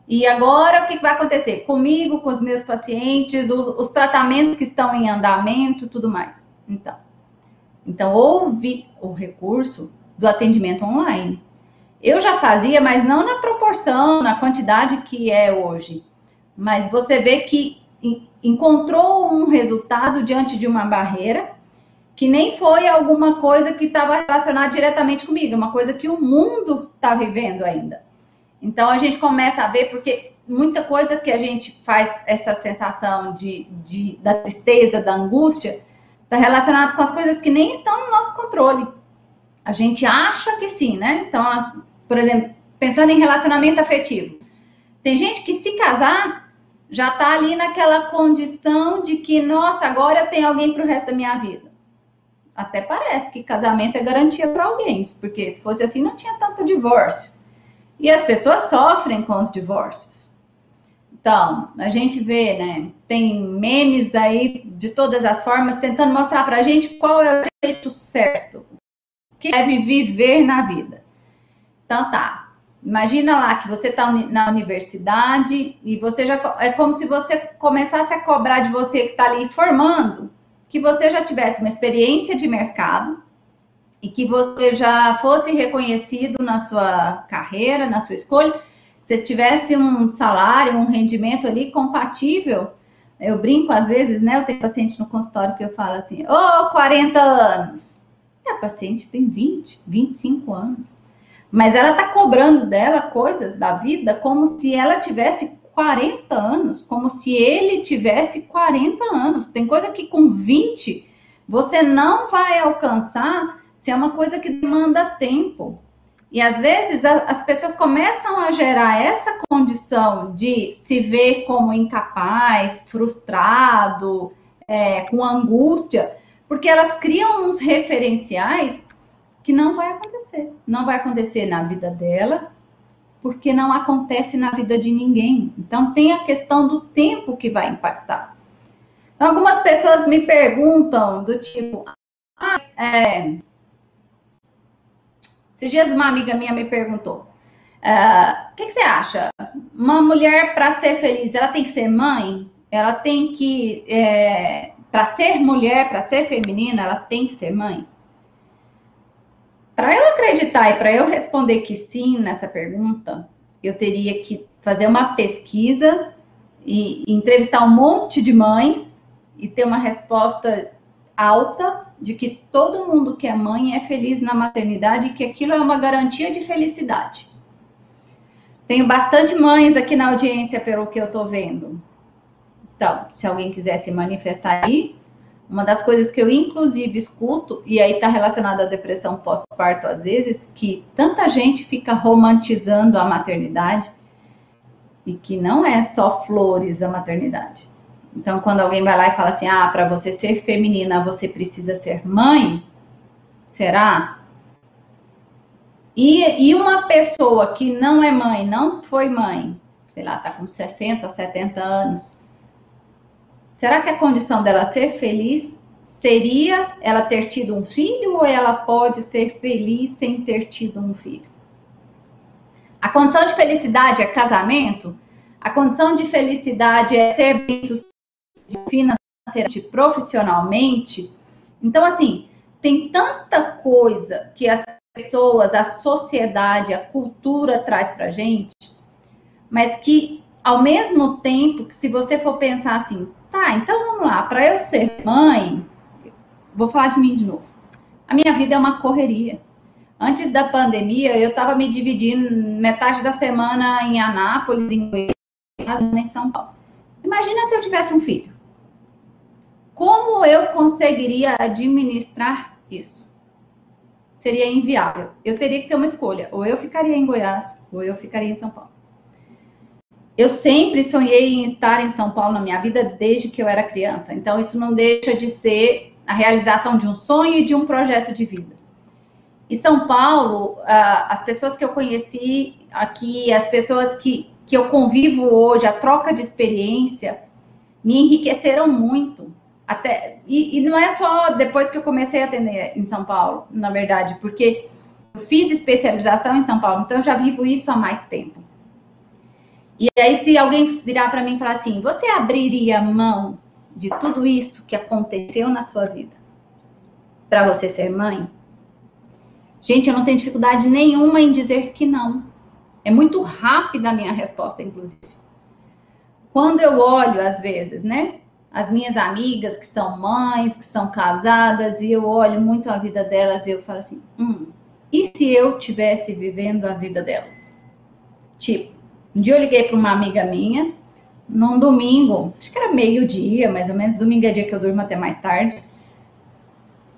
E agora o que vai acontecer? Comigo, com os meus pacientes, os, os tratamentos que estão em andamento, tudo mais. Então, então houve o recurso do atendimento online. Eu já fazia, mas não na proporção, na quantidade que é hoje. Mas você vê que encontrou um resultado diante de uma barreira que nem foi alguma coisa que estava relacionada diretamente comigo, é uma coisa que o mundo está vivendo ainda. Então a gente começa a ver, porque muita coisa que a gente faz essa sensação de, de da tristeza, da angústia, está relacionado com as coisas que nem estão no nosso controle. A gente acha que sim, né? Então, por exemplo, pensando em relacionamento afetivo. Tem gente que se casar já está ali naquela condição de que, nossa, agora eu tenho alguém para o resto da minha vida até parece que casamento é garantia para alguém, porque se fosse assim não tinha tanto divórcio. E as pessoas sofrem com os divórcios. Então, a gente vê, né? Tem memes aí de todas as formas tentando mostrar para a gente qual é o jeito certo que deve viver na vida. Então, tá. Imagina lá que você está na universidade e você já é como se você começasse a cobrar de você que está ali formando que você já tivesse uma experiência de mercado e que você já fosse reconhecido na sua carreira, na sua escolha, você tivesse um salário, um rendimento ali compatível. Eu brinco às vezes, né? Eu tenho paciente no consultório que eu falo assim: ô, oh, 40 anos. E a paciente tem 20, 25 anos. Mas ela está cobrando dela coisas da vida como se ela tivesse 40 anos, como se ele tivesse 40 anos. Tem coisa que com 20 você não vai alcançar se é uma coisa que demanda tempo. E às vezes as pessoas começam a gerar essa condição de se ver como incapaz, frustrado, é, com angústia, porque elas criam uns referenciais que não vai acontecer. Não vai acontecer na vida delas, porque não acontece na vida de ninguém. Então, tem a questão do tempo que vai impactar. Então, algumas pessoas me perguntam do tipo, ah, é... esses dias uma amiga minha me perguntou, ah, o que, que você acha? Uma mulher para ser feliz, ela tem que ser mãe? Ela tem que, é... para ser mulher, para ser feminina, ela tem que ser mãe? Para eu acreditar e para eu responder que sim nessa pergunta, eu teria que fazer uma pesquisa e entrevistar um monte de mães e ter uma resposta alta de que todo mundo que é mãe é feliz na maternidade e que aquilo é uma garantia de felicidade. Tenho bastante mães aqui na audiência pelo que eu estou vendo. Então, se alguém quiser se manifestar aí, uma das coisas que eu, inclusive, escuto, e aí está relacionada à depressão pós-parto, às vezes, que tanta gente fica romantizando a maternidade e que não é só flores a maternidade. Então, quando alguém vai lá e fala assim: ah, para você ser feminina, você precisa ser mãe, será? E, e uma pessoa que não é mãe, não foi mãe, sei lá, tá com 60, 70 anos, Será que a condição dela ser feliz seria ela ter tido um filho ou ela pode ser feliz sem ter tido um filho? A condição de felicidade é casamento? A condição de felicidade é ser bem sucedido financeiramente, profissionalmente? Então, assim, tem tanta coisa que as pessoas, a sociedade, a cultura traz pra gente, mas que ao mesmo tempo que se você for pensar assim, Tá, então vamos lá. Para eu ser mãe, vou falar de mim de novo. A minha vida é uma correria. Antes da pandemia, eu estava me dividindo metade da semana em Anápolis, em Goiás, em São Paulo. Imagina se eu tivesse um filho. Como eu conseguiria administrar isso? Seria inviável. Eu teria que ter uma escolha. Ou eu ficaria em Goiás, ou eu ficaria em São Paulo. Eu sempre sonhei em estar em São Paulo na minha vida desde que eu era criança. Então, isso não deixa de ser a realização de um sonho e de um projeto de vida. E São Paulo, as pessoas que eu conheci aqui, as pessoas que, que eu convivo hoje, a troca de experiência, me enriqueceram muito. Até, e, e, não é só depois que eu comecei a atender em São Paulo, na verdade, porque eu fiz especialização em São Paulo, então eu já vivo isso há mais tempo. E aí, se alguém virar para mim e falar assim, você abriria mão de tudo isso que aconteceu na sua vida para você ser mãe? Gente, eu não tenho dificuldade nenhuma em dizer que não. É muito rápida a minha resposta, inclusive. Quando eu olho, às vezes, né? As minhas amigas que são mães, que são casadas, e eu olho muito a vida delas e eu falo assim: hum, e se eu tivesse vivendo a vida delas? Tipo, um dia eu liguei para uma amiga minha, num domingo, acho que era meio-dia, mais ou menos, domingo é dia que eu durmo até mais tarde.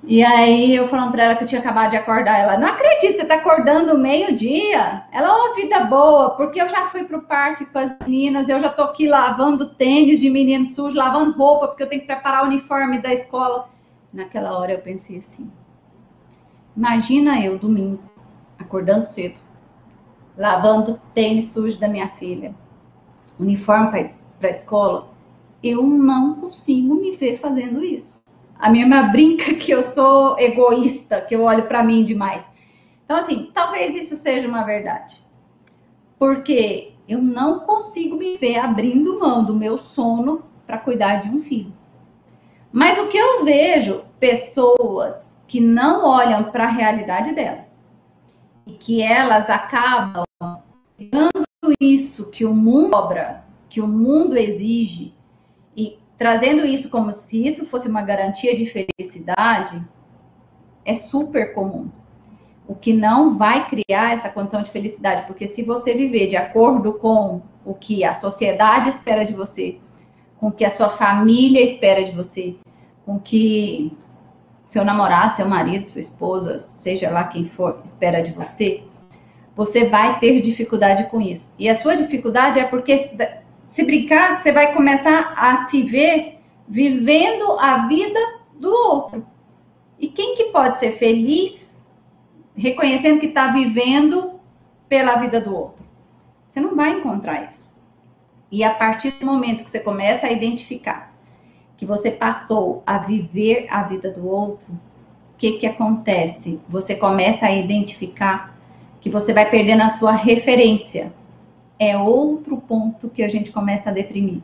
E aí eu falando para ela que eu tinha acabado de acordar, ela, não acredito, você tá acordando meio-dia? Ela, ô, oh, vida boa, porque eu já fui pro parque com as meninas, eu já tô aqui lavando tênis de menino sujo, lavando roupa, porque eu tenho que preparar o uniforme da escola. Naquela hora eu pensei assim, imagina eu domingo, acordando cedo, lavando tênis sujo da minha filha, uniforme para a escola, eu não consigo me ver fazendo isso. A minha irmã brinca que eu sou egoísta, que eu olho para mim demais. Então, assim, talvez isso seja uma verdade. Porque eu não consigo me ver abrindo mão do meu sono para cuidar de um filho. Mas o que eu vejo, pessoas que não olham para a realidade delas e que elas acabam dando isso que o mundo cobra, que o mundo exige trazendo isso como se isso fosse uma garantia de felicidade, é super comum. O que não vai criar essa condição de felicidade, porque se você viver de acordo com o que a sociedade espera de você, com o que a sua família espera de você, com o que seu namorado, seu marido, sua esposa, seja lá quem for, espera de você, você vai ter dificuldade com isso. E a sua dificuldade é porque se brincar, você vai começar a se ver vivendo a vida do outro. E quem que pode ser feliz reconhecendo que está vivendo pela vida do outro? Você não vai encontrar isso. E a partir do momento que você começa a identificar que você passou a viver a vida do outro, o que que acontece? Você começa a identificar que você vai perdendo a sua referência é outro ponto que a gente começa a deprimir.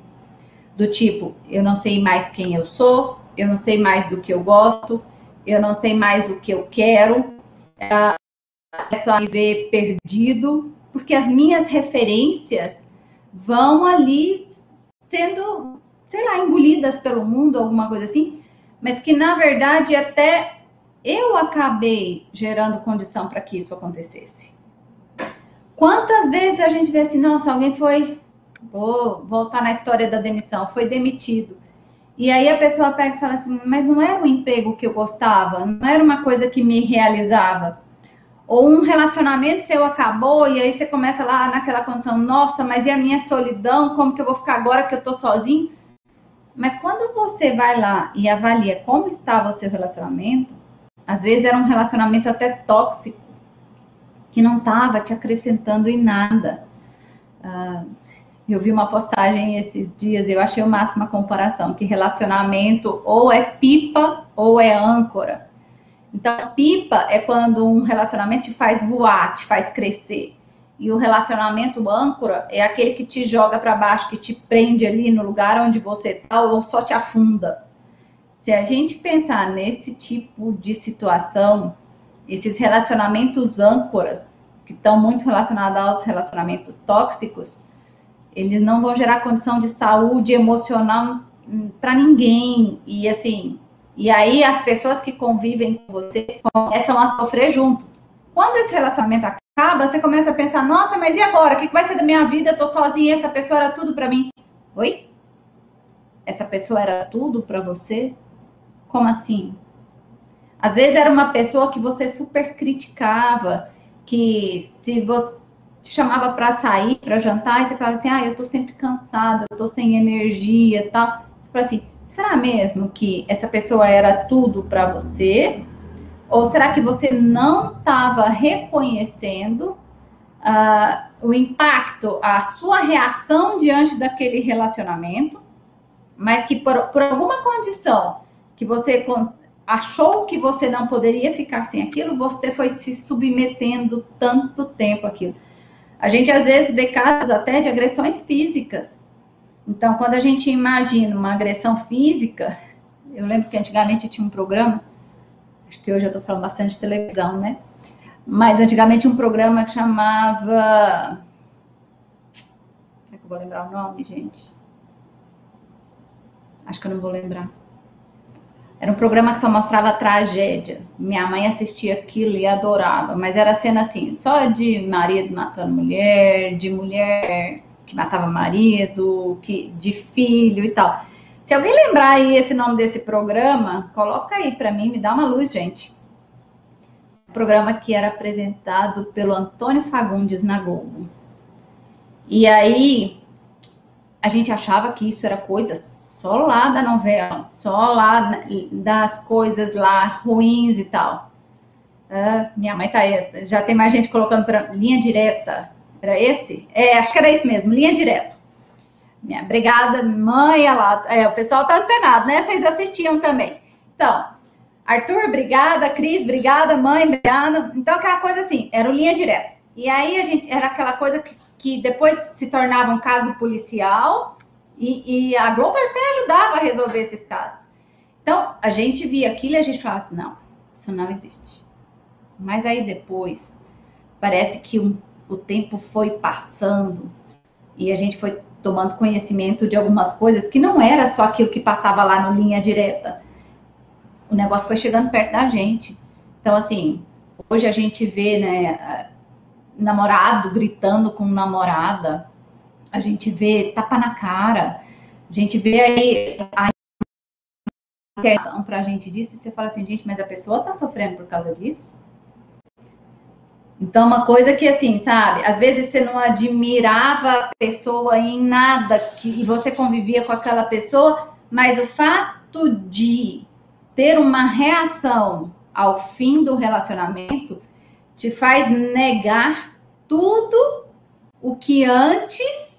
Do tipo, eu não sei mais quem eu sou, eu não sei mais do que eu gosto, eu não sei mais o que eu quero, é, começo a me ver perdido, porque as minhas referências vão ali sendo, sei lá, engolidas pelo mundo, alguma coisa assim, mas que na verdade até eu acabei gerando condição para que isso acontecesse. Quantas vezes a gente vê assim, nossa, alguém foi, vou voltar na história da demissão, foi demitido. E aí a pessoa pega e fala assim, mas não era um emprego que eu gostava, não era uma coisa que me realizava. Ou um relacionamento seu acabou e aí você começa lá naquela condição, nossa, mas e a minha solidão? Como que eu vou ficar agora que eu tô sozinho? Mas quando você vai lá e avalia como estava o seu relacionamento, às vezes era um relacionamento até tóxico, que não estava te acrescentando em nada. Uh, eu vi uma postagem esses dias, eu achei o máximo a comparação, que relacionamento ou é pipa ou é âncora. Então, pipa é quando um relacionamento te faz voar, te faz crescer. E o relacionamento âncora é aquele que te joga para baixo, que te prende ali no lugar onde você está ou só te afunda. Se a gente pensar nesse tipo de situação, esses relacionamentos âncoras, que estão muito relacionados aos relacionamentos tóxicos, eles não vão gerar condição de saúde emocional para ninguém. E assim, e aí as pessoas que convivem com você começam a sofrer junto. Quando esse relacionamento acaba, você começa a pensar: nossa, mas e agora? O que vai ser da minha vida? Eu tô sozinha, essa pessoa era tudo para mim. Oi? Essa pessoa era tudo para você? Como assim? Às vezes era uma pessoa que você super criticava, que se você te chamava para sair, para jantar, e você falava assim: "Ah, eu tô sempre cansada, eu tô sem energia", tal. Você fala assim: "Será mesmo que essa pessoa era tudo para você? Ou será que você não estava reconhecendo uh, o impacto, a sua reação diante daquele relacionamento mas que por, por alguma condição que você achou que você não poderia ficar sem aquilo, você foi se submetendo tanto tempo aquilo. A gente às vezes vê casos até de agressões físicas. Então, quando a gente imagina uma agressão física, eu lembro que antigamente tinha um programa, acho que hoje eu estou falando bastante de televisão, né? Mas antigamente um programa que chamava. Será que eu vou lembrar o nome, gente? Acho que eu não vou lembrar. Era um programa que só mostrava tragédia. Minha mãe assistia aquilo e adorava, mas era cena assim, só de marido matando mulher, de mulher que matava marido, que de filho e tal. Se alguém lembrar aí esse nome desse programa, coloca aí para mim, me dá uma luz, gente. programa que era apresentado pelo Antônio Fagundes na Globo. E aí a gente achava que isso era coisa só lá da novela, só lá das coisas lá ruins e tal. Ah, minha mãe tá aí, já tem mais gente colocando para linha direta. Era esse? É, acho que era isso mesmo, linha direta. Minha, obrigada, mãe. Ela, é, o pessoal tá antenado, né? Vocês assistiam também. Então, Arthur, obrigada. Cris, obrigada. Mãe, obrigada. Então, aquela coisa assim, era o linha direta. E aí, a gente, era aquela coisa que, que depois se tornava um caso policial e, e a Globo até ajudava a resolver esses casos. Então, a gente via aquilo e a gente falava assim, não, isso não existe. Mas aí depois, parece que um, o tempo foi passando e a gente foi tomando conhecimento de algumas coisas que não era só aquilo que passava lá no linha direta. O negócio foi chegando perto da gente. Então, assim, hoje a gente vê, né, namorado gritando com namorada, a gente vê tapa na cara, a gente vê aí a interpretação pra gente disso, e você fala assim, gente, mas a pessoa tá sofrendo por causa disso? Então, uma coisa que, assim, sabe, às vezes você não admirava a pessoa em nada que, e você convivia com aquela pessoa, mas o fato de ter uma reação ao fim do relacionamento te faz negar tudo o que antes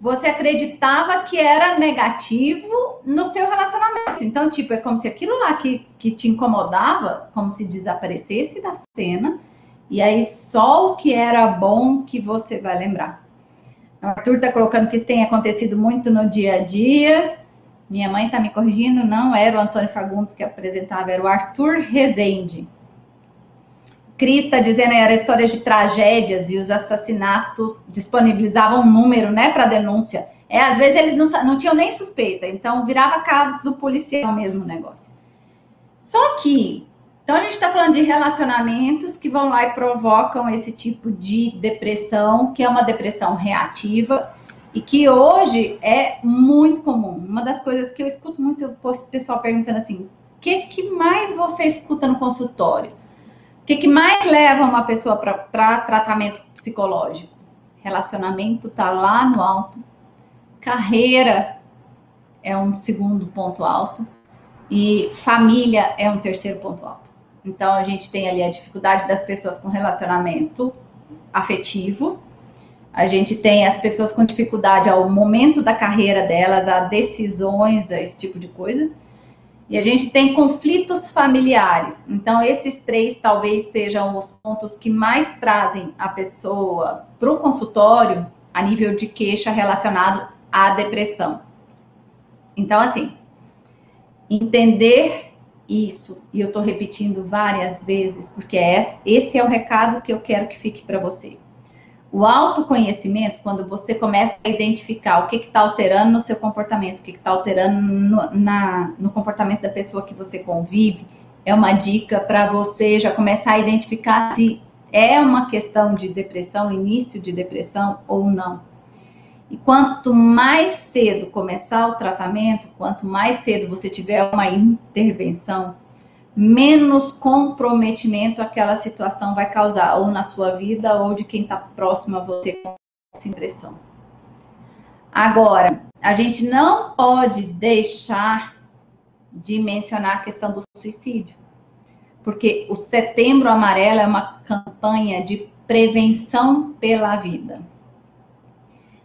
você acreditava que era negativo no seu relacionamento. Então, tipo, é como se aquilo lá que, que te incomodava, como se desaparecesse da cena e aí só o que era bom que você vai lembrar. O Arthur está colocando que isso tem acontecido muito no dia a dia. Minha mãe está me corrigindo, não era o Antônio Fagundes que apresentava, era o Arthur Rezende. Cris está dizendo era histórias de tragédias e os assassinatos disponibilizavam um número, né, para denúncia. É, às vezes eles não, não tinham nem suspeita, então virava caso policial mesmo o negócio. Só que então, a gente está falando de relacionamentos que vão lá e provocam esse tipo de depressão, que é uma depressão reativa e que hoje é muito comum. Uma das coisas que eu escuto muito o pessoal perguntando assim: o que, que mais você escuta no consultório? Que, que mais leva uma pessoa para tratamento psicológico? Relacionamento está lá no alto, carreira é um segundo ponto alto e família é um terceiro ponto alto. Então, a gente tem ali a dificuldade das pessoas com relacionamento afetivo, a gente tem as pessoas com dificuldade ao momento da carreira delas, a decisões, a esse tipo de coisa. E a gente tem conflitos familiares. Então, esses três talvez sejam os pontos que mais trazem a pessoa para o consultório a nível de queixa relacionado à depressão. Então, assim, entender isso, e eu estou repetindo várias vezes, porque é, esse é o recado que eu quero que fique para você. O autoconhecimento, quando você começa a identificar o que está alterando no seu comportamento, o que está alterando no, na, no comportamento da pessoa que você convive, é uma dica para você já começar a identificar se é uma questão de depressão, início de depressão ou não. E quanto mais cedo começar o tratamento, quanto mais cedo você tiver uma intervenção, menos comprometimento aquela situação vai causar, ou na sua vida, ou de quem está próximo a você com essa impressão. Agora, a gente não pode deixar de mencionar a questão do suicídio, porque o Setembro Amarelo é uma campanha de prevenção pela vida.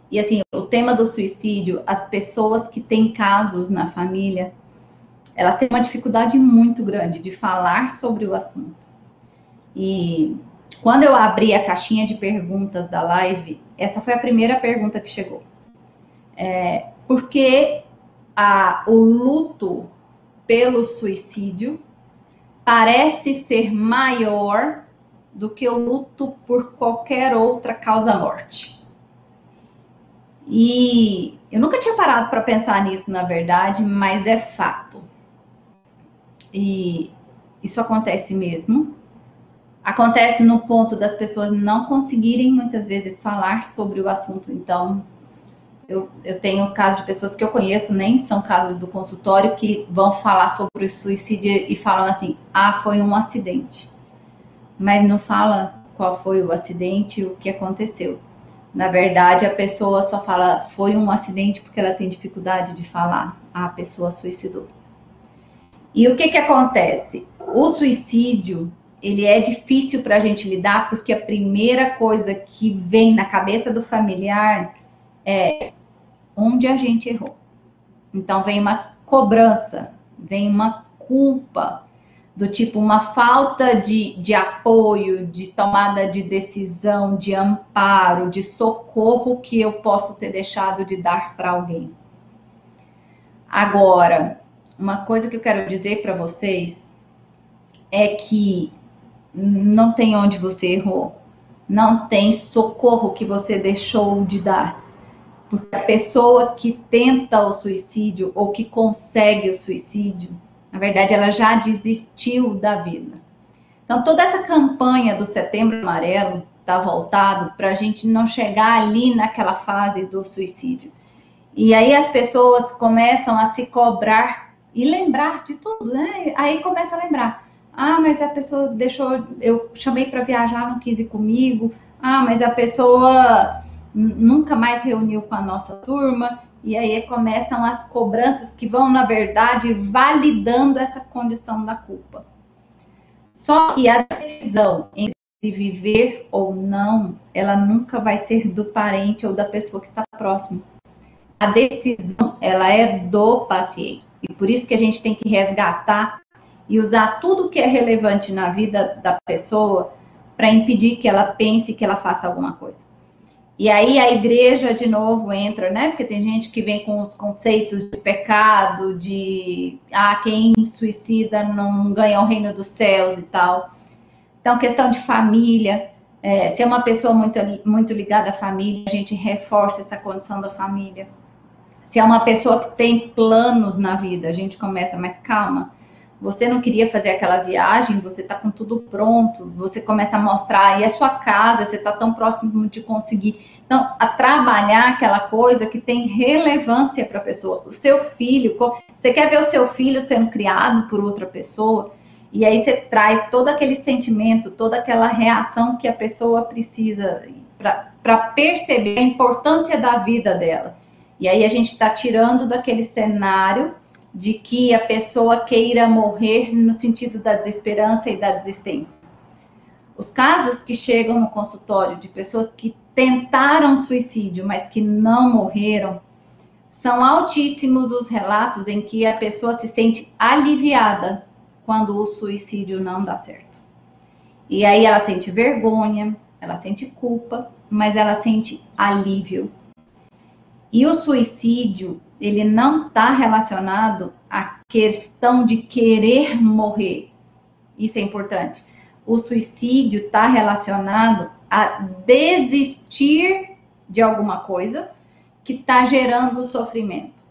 E assim, o tema do suicídio, as pessoas que têm casos na família, elas têm uma dificuldade muito grande de falar sobre o assunto. E quando eu abri a caixinha de perguntas da live, essa foi a primeira pergunta que chegou. É, por que a, o luto pelo suicídio parece ser maior do que o luto por qualquer outra causa-morte? E eu nunca tinha parado para pensar nisso, na verdade, mas é fato. E isso acontece mesmo. Acontece no ponto das pessoas não conseguirem muitas vezes falar sobre o assunto. Então, eu, eu tenho casos de pessoas que eu conheço, nem são casos do consultório, que vão falar sobre o suicídio e falam assim: ah, foi um acidente. Mas não fala qual foi o acidente e o que aconteceu. Na verdade, a pessoa só fala foi um acidente porque ela tem dificuldade de falar. Ah, a pessoa suicidou. E o que, que acontece? O suicídio ele é difícil para a gente lidar porque a primeira coisa que vem na cabeça do familiar é onde a gente errou. Então vem uma cobrança, vem uma culpa, do tipo uma falta de, de apoio, de tomada de decisão, de amparo, de socorro que eu posso ter deixado de dar para alguém. Agora, uma coisa que eu quero dizer para vocês é que não tem onde você errou, não tem socorro que você deixou de dar. Porque a pessoa que tenta o suicídio ou que consegue o suicídio, na verdade, ela já desistiu da vida. Então, toda essa campanha do Setembro Amarelo está voltado para a gente não chegar ali naquela fase do suicídio. E aí as pessoas começam a se cobrar e lembrar de tudo, né? Aí começa a lembrar. Ah, mas a pessoa deixou, eu chamei para viajar, não quis ir comigo. Ah, mas a pessoa nunca mais reuniu com a nossa turma. E aí começam as cobranças que vão, na verdade, validando essa condição da culpa. Só que a decisão entre viver ou não, ela nunca vai ser do parente ou da pessoa que está próximo. A decisão, ela é do paciente. E por isso que a gente tem que resgatar e usar tudo que é relevante na vida da pessoa para impedir que ela pense que ela faça alguma coisa. E aí a igreja de novo entra, né? Porque tem gente que vem com os conceitos de pecado, de ah, quem suicida não ganha o reino dos céus e tal. Então, questão de família. É, se é uma pessoa muito, muito ligada à família, a gente reforça essa condição da família. Se é uma pessoa que tem planos na vida, a gente começa, mas calma, você não queria fazer aquela viagem, você está com tudo pronto, você começa a mostrar, e a sua casa, você está tão próximo de conseguir. Então, a trabalhar aquela coisa que tem relevância para a pessoa. O seu filho, você quer ver o seu filho sendo criado por outra pessoa, e aí você traz todo aquele sentimento, toda aquela reação que a pessoa precisa para perceber a importância da vida dela. E aí a gente está tirando daquele cenário de que a pessoa queira morrer no sentido da desesperança e da desistência. Os casos que chegam no consultório de pessoas que tentaram suicídio, mas que não morreram, são altíssimos os relatos em que a pessoa se sente aliviada quando o suicídio não dá certo. E aí ela sente vergonha, ela sente culpa, mas ela sente alívio. E o suicídio, ele não está relacionado à questão de querer morrer. Isso é importante. O suicídio está relacionado a desistir de alguma coisa que está gerando sofrimento.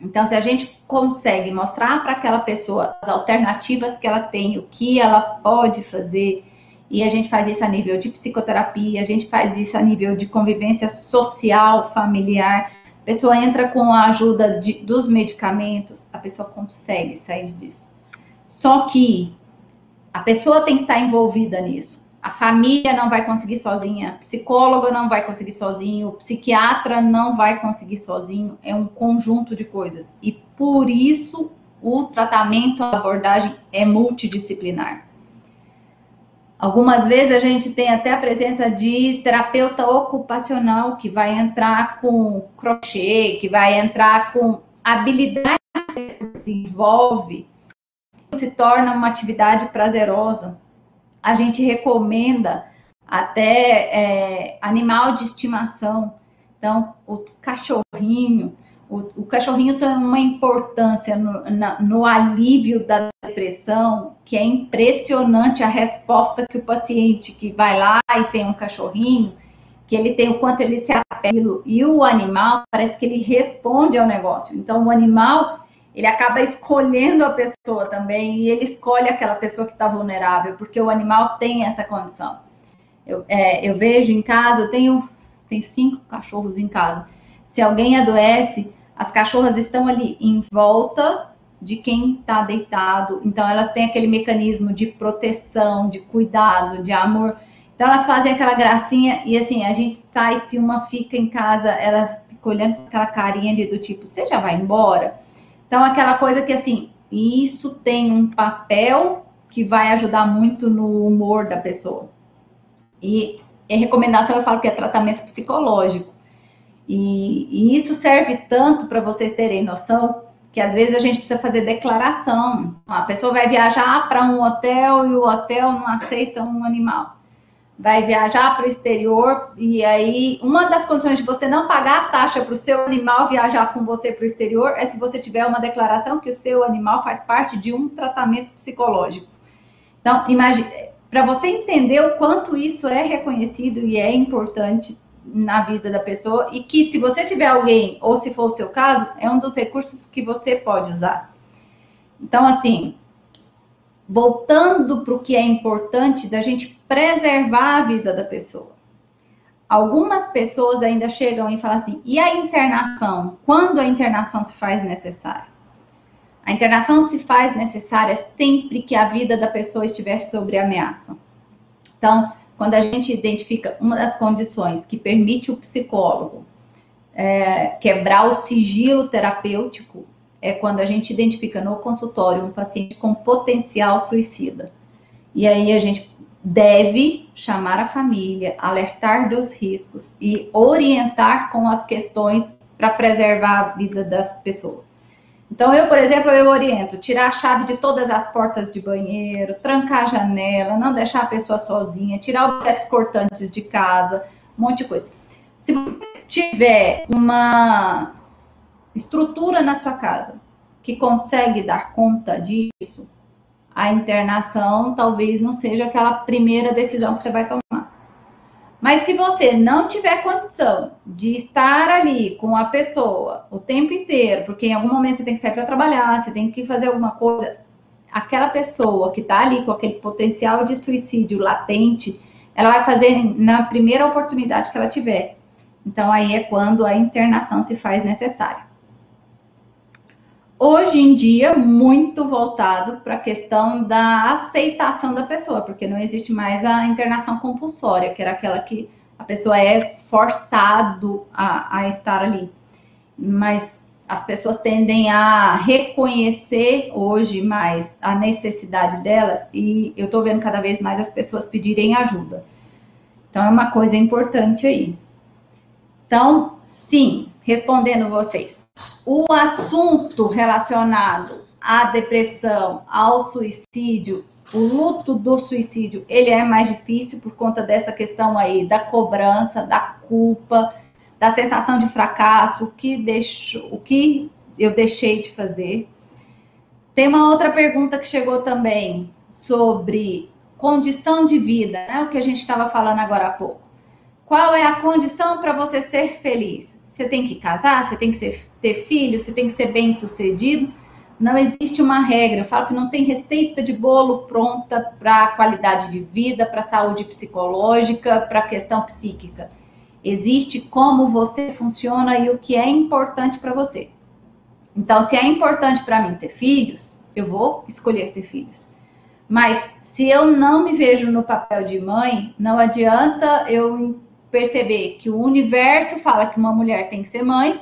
Então, se a gente consegue mostrar para aquela pessoa as alternativas que ela tem, o que ela pode fazer, e a gente faz isso a nível de psicoterapia, a gente faz isso a nível de convivência social, familiar, pessoa entra com a ajuda de, dos medicamentos, a pessoa consegue sair disso. Só que a pessoa tem que estar envolvida nisso. A família não vai conseguir sozinha, a psicóloga não vai conseguir sozinho, psiquiatra não vai conseguir sozinho. É um conjunto de coisas. E por isso o tratamento, a abordagem é multidisciplinar. Algumas vezes a gente tem até a presença de terapeuta ocupacional que vai entrar com crochê, que vai entrar com habilidade que envolve, se torna uma atividade prazerosa. A gente recomenda até é, animal de estimação. Então, o cachorrinho, o, o cachorrinho tem uma importância no, na, no alívio da depressão, que é impressionante a resposta que o paciente que vai lá e tem um cachorrinho, que ele tem o quanto ele se apela, e o animal parece que ele responde ao negócio. Então, o animal ele acaba escolhendo a pessoa também e ele escolhe aquela pessoa que está vulnerável, porque o animal tem essa condição. Eu, é, eu vejo em casa, eu tenho, tenho cinco cachorros em casa. Se alguém adoece, as cachorras estão ali em volta de quem está deitado, então elas têm aquele mecanismo de proteção, de cuidado, de amor. Então elas fazem aquela gracinha e assim, a gente sai, se uma fica em casa, ela fica olhando com aquela carinha de, do tipo, você já vai embora? Então aquela coisa que assim, isso tem um papel que vai ajudar muito no humor da pessoa. E em recomendação eu falo que é tratamento psicológico. E, e isso serve tanto para vocês terem noção que às vezes a gente precisa fazer declaração. A pessoa vai viajar para um hotel e o hotel não aceita um animal. Vai viajar para o exterior e aí uma das condições de você não pagar a taxa para o seu animal viajar com você para o exterior é se você tiver uma declaração que o seu animal faz parte de um tratamento psicológico. Então, imagine, para você entender o quanto isso é reconhecido e é importante na vida da pessoa e que se você tiver alguém, ou se for o seu caso, é um dos recursos que você pode usar. Então, assim, voltando para o que é importante da gente preservar a vida da pessoa. Algumas pessoas ainda chegam e falam assim: e a internação? Quando a internação se faz necessária? A internação se faz necessária sempre que a vida da pessoa estiver sob ameaça. Então, quando a gente identifica uma das condições que permite o psicólogo é, quebrar o sigilo terapêutico, é quando a gente identifica no consultório um paciente com potencial suicida. E aí a gente deve chamar a família, alertar dos riscos e orientar com as questões para preservar a vida da pessoa. Então, eu, por exemplo, eu oriento tirar a chave de todas as portas de banheiro, trancar a janela, não deixar a pessoa sozinha, tirar objetos cortantes de casa, um monte de coisa. Se você tiver uma estrutura na sua casa que consegue dar conta disso, a internação talvez não seja aquela primeira decisão que você vai tomar. Mas se você não tiver condição de estar ali com a pessoa o tempo inteiro, porque em algum momento você tem que sair para trabalhar, você tem que fazer alguma coisa, aquela pessoa que está ali com aquele potencial de suicídio latente, ela vai fazer na primeira oportunidade que ela tiver. Então aí é quando a internação se faz necessária hoje em dia muito voltado para a questão da aceitação da pessoa, porque não existe mais a internação compulsória, que era aquela que a pessoa é forçado a, a estar ali. Mas as pessoas tendem a reconhecer hoje mais a necessidade delas e eu estou vendo cada vez mais as pessoas pedirem ajuda. Então é uma coisa importante aí. Então, sim, respondendo vocês, o assunto relacionado à depressão, ao suicídio, o luto do suicídio, ele é mais difícil por conta dessa questão aí da cobrança, da culpa, da sensação de fracasso, o que deixo, o que eu deixei de fazer. Tem uma outra pergunta que chegou também sobre condição de vida, né? O que a gente estava falando agora há pouco. Qual é a condição para você ser feliz? Você tem que casar, você tem que ser, ter filho, você tem que ser bem sucedido. Não existe uma regra. Eu falo que não tem receita de bolo pronta para qualidade de vida, para saúde psicológica, para questão psíquica. Existe como você funciona e o que é importante para você. Então, se é importante para mim ter filhos, eu vou escolher ter filhos. Mas se eu não me vejo no papel de mãe, não adianta eu perceber que o universo fala que uma mulher tem que ser mãe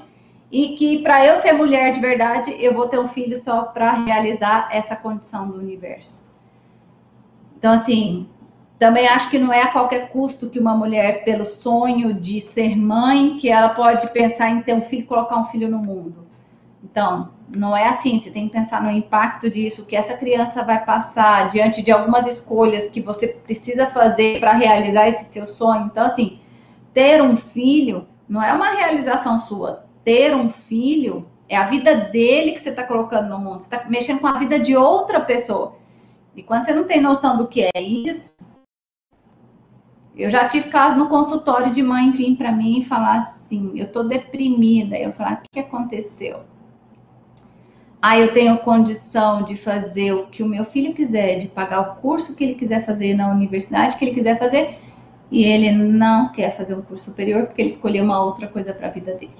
e que para eu ser mulher de verdade, eu vou ter um filho só para realizar essa condição do universo. Então, assim, Também acho que não é a qualquer custo que uma mulher, pelo sonho de ser mãe, que ela pode pensar em ter um filho, colocar um filho no mundo. Então, não é assim. Você tem que pensar no impacto disso, que essa criança vai passar diante de algumas escolhas que você precisa fazer para realizar esse seu sonho. Então, assim, ter um filho não é uma realização sua. Ter um filho é a vida dele que você está colocando no mundo. Você está mexendo com a vida de outra pessoa. E quando você não tem noção do que é isso, eu já tive caso no consultório de mãe vir para mim e falar assim: eu tô deprimida. Eu falar: o que aconteceu? Ah, eu tenho condição de fazer o que o meu filho quiser, de pagar o curso que ele quiser fazer na universidade que ele quiser fazer, e ele não quer fazer um curso superior porque ele escolheu uma outra coisa para a vida dele.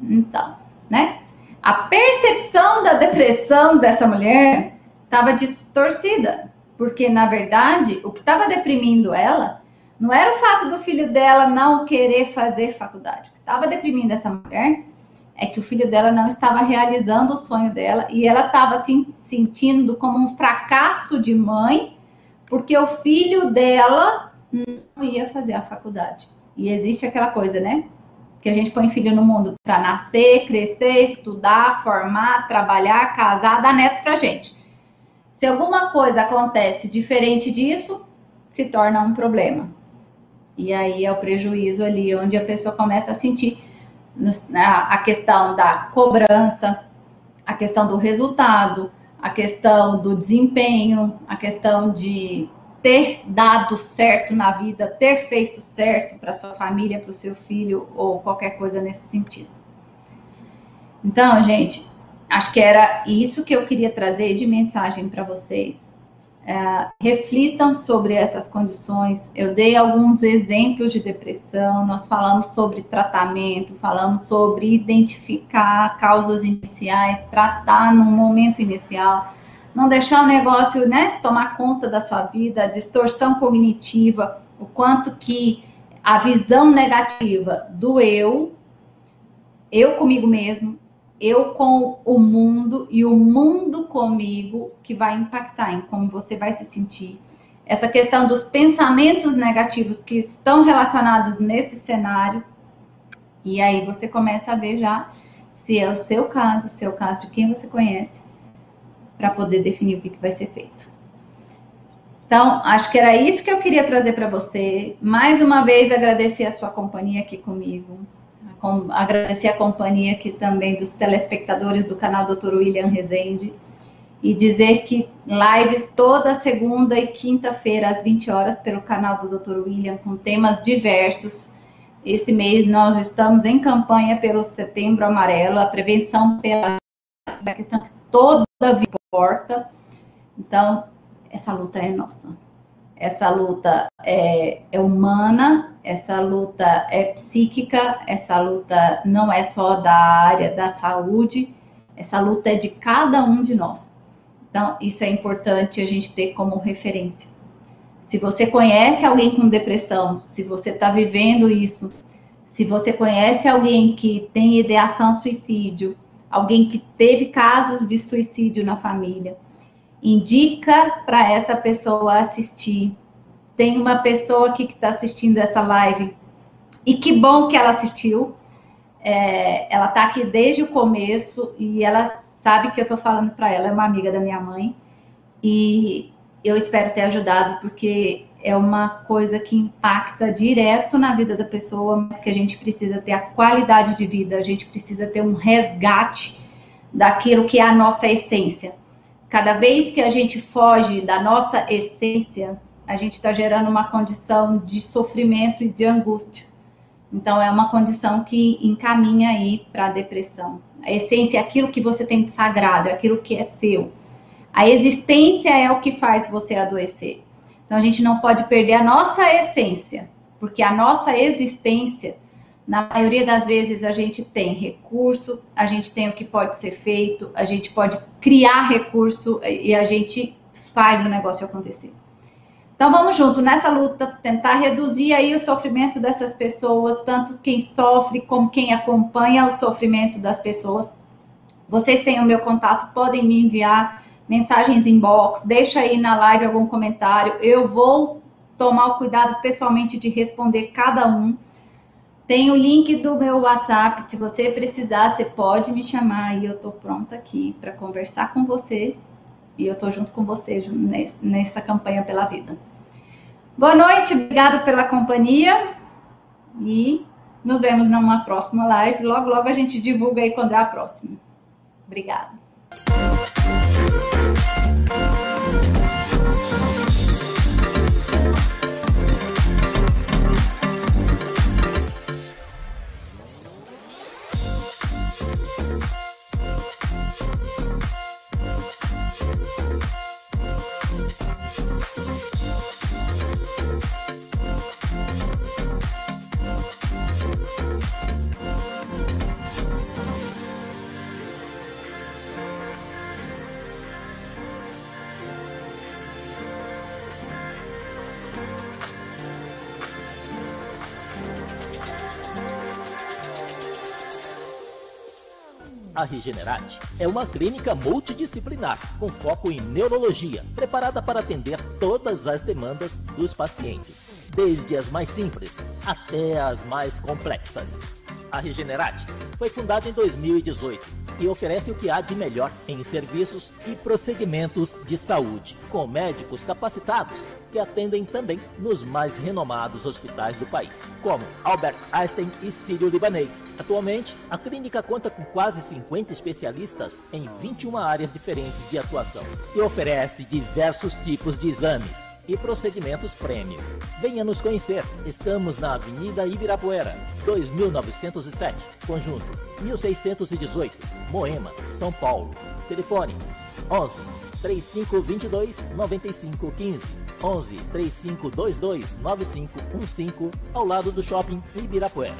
Então, né? A percepção da depressão dessa mulher estava distorcida. Porque, na verdade, o que estava deprimindo ela não era o fato do filho dela não querer fazer faculdade. O que estava deprimindo essa mulher é que o filho dela não estava realizando o sonho dela e ela estava se sentindo como um fracasso de mãe porque o filho dela não ia fazer a faculdade. E existe aquela coisa, né? Que a gente põe filho no mundo para nascer, crescer, estudar, formar, trabalhar, casar, dar neto pra gente. Se alguma coisa acontece diferente disso, se torna um problema. E aí é o prejuízo ali, onde a pessoa começa a sentir a questão da cobrança, a questão do resultado, a questão do desempenho, a questão de ter dado certo na vida, ter feito certo para sua família, para o seu filho ou qualquer coisa nesse sentido. Então, gente, acho que era isso que eu queria trazer de mensagem para vocês. É, reflitam sobre essas condições. Eu dei alguns exemplos de depressão, nós falamos sobre tratamento, falamos sobre identificar causas iniciais, tratar no momento inicial, não deixar o negócio né, tomar conta da sua vida, distorção cognitiva, o quanto que a visão negativa do eu, eu comigo mesmo, eu com o mundo e o mundo comigo que vai impactar em como você vai se sentir. Essa questão dos pensamentos negativos que estão relacionados nesse cenário. E aí você começa a ver já se é o seu caso, é o caso de quem você conhece, para poder definir o que, que vai ser feito. Então, acho que era isso que eu queria trazer para você. Mais uma vez, agradecer a sua companhia aqui comigo agradecer a companhia aqui também dos telespectadores do canal Dr. William Rezende e dizer que lives toda segunda e quinta-feira às 20 horas pelo canal do Dr. William com temas diversos. Esse mês nós estamos em campanha pelo Setembro Amarelo, a prevenção pela questão que toda vida importa. Então, essa luta é nossa. Essa luta é, é humana, essa luta é psíquica, essa luta não é só da área da saúde, essa luta é de cada um de nós. Então, isso é importante a gente ter como referência. Se você conhece alguém com depressão, se você está vivendo isso, se você conhece alguém que tem ideação suicídio, alguém que teve casos de suicídio na família, indica para essa pessoa assistir. Tem uma pessoa aqui que está assistindo essa live e que bom que ela assistiu. É, ela está aqui desde o começo e ela sabe que eu estou falando para ela, é uma amiga da minha mãe e eu espero ter ajudado porque é uma coisa que impacta direto na vida da pessoa, mas que a gente precisa ter a qualidade de vida, a gente precisa ter um resgate daquilo que é a nossa essência. Cada vez que a gente foge da nossa essência, a gente está gerando uma condição de sofrimento e de angústia. Então, é uma condição que encaminha aí para a depressão. A essência é aquilo que você tem de sagrado, é aquilo que é seu. A existência é o que faz você adoecer. Então, a gente não pode perder a nossa essência, porque a nossa existência na maioria das vezes a gente tem recurso, a gente tem o que pode ser feito, a gente pode criar recurso e a gente faz o negócio acontecer. Então vamos junto nessa luta, tentar reduzir aí o sofrimento dessas pessoas, tanto quem sofre como quem acompanha o sofrimento das pessoas. Vocês têm o meu contato, podem me enviar mensagens inbox, deixa aí na live algum comentário. Eu vou tomar o cuidado pessoalmente de responder cada um. Tem o link do meu WhatsApp. Se você precisar, você pode me chamar e eu estou pronta aqui para conversar com você. E eu estou junto com você nessa campanha pela vida. Boa noite, obrigada pela companhia. E nos vemos numa próxima live. Logo, logo a gente divulga aí quando é a próxima. Obrigada. A Regenerate é uma clínica multidisciplinar com foco em neurologia, preparada para atender todas as demandas dos pacientes, desde as mais simples até as mais complexas. A Regenerate foi fundada em 2018 e oferece o que há de melhor em serviços e procedimentos de saúde, com médicos capacitados que atendem também nos mais renomados hospitais do país, como Albert Einstein e Sírio-Libanês. Atualmente, a clínica conta com quase 50 especialistas em 21 áreas diferentes de atuação e oferece diversos tipos de exames e procedimentos premium. Venha nos conhecer. Estamos na Avenida Ibirapuera, 2907, conjunto 1618, Moema, São Paulo. Telefone 11 3522 9515 11 3522 9515, ao lado do shopping Ibirapuera.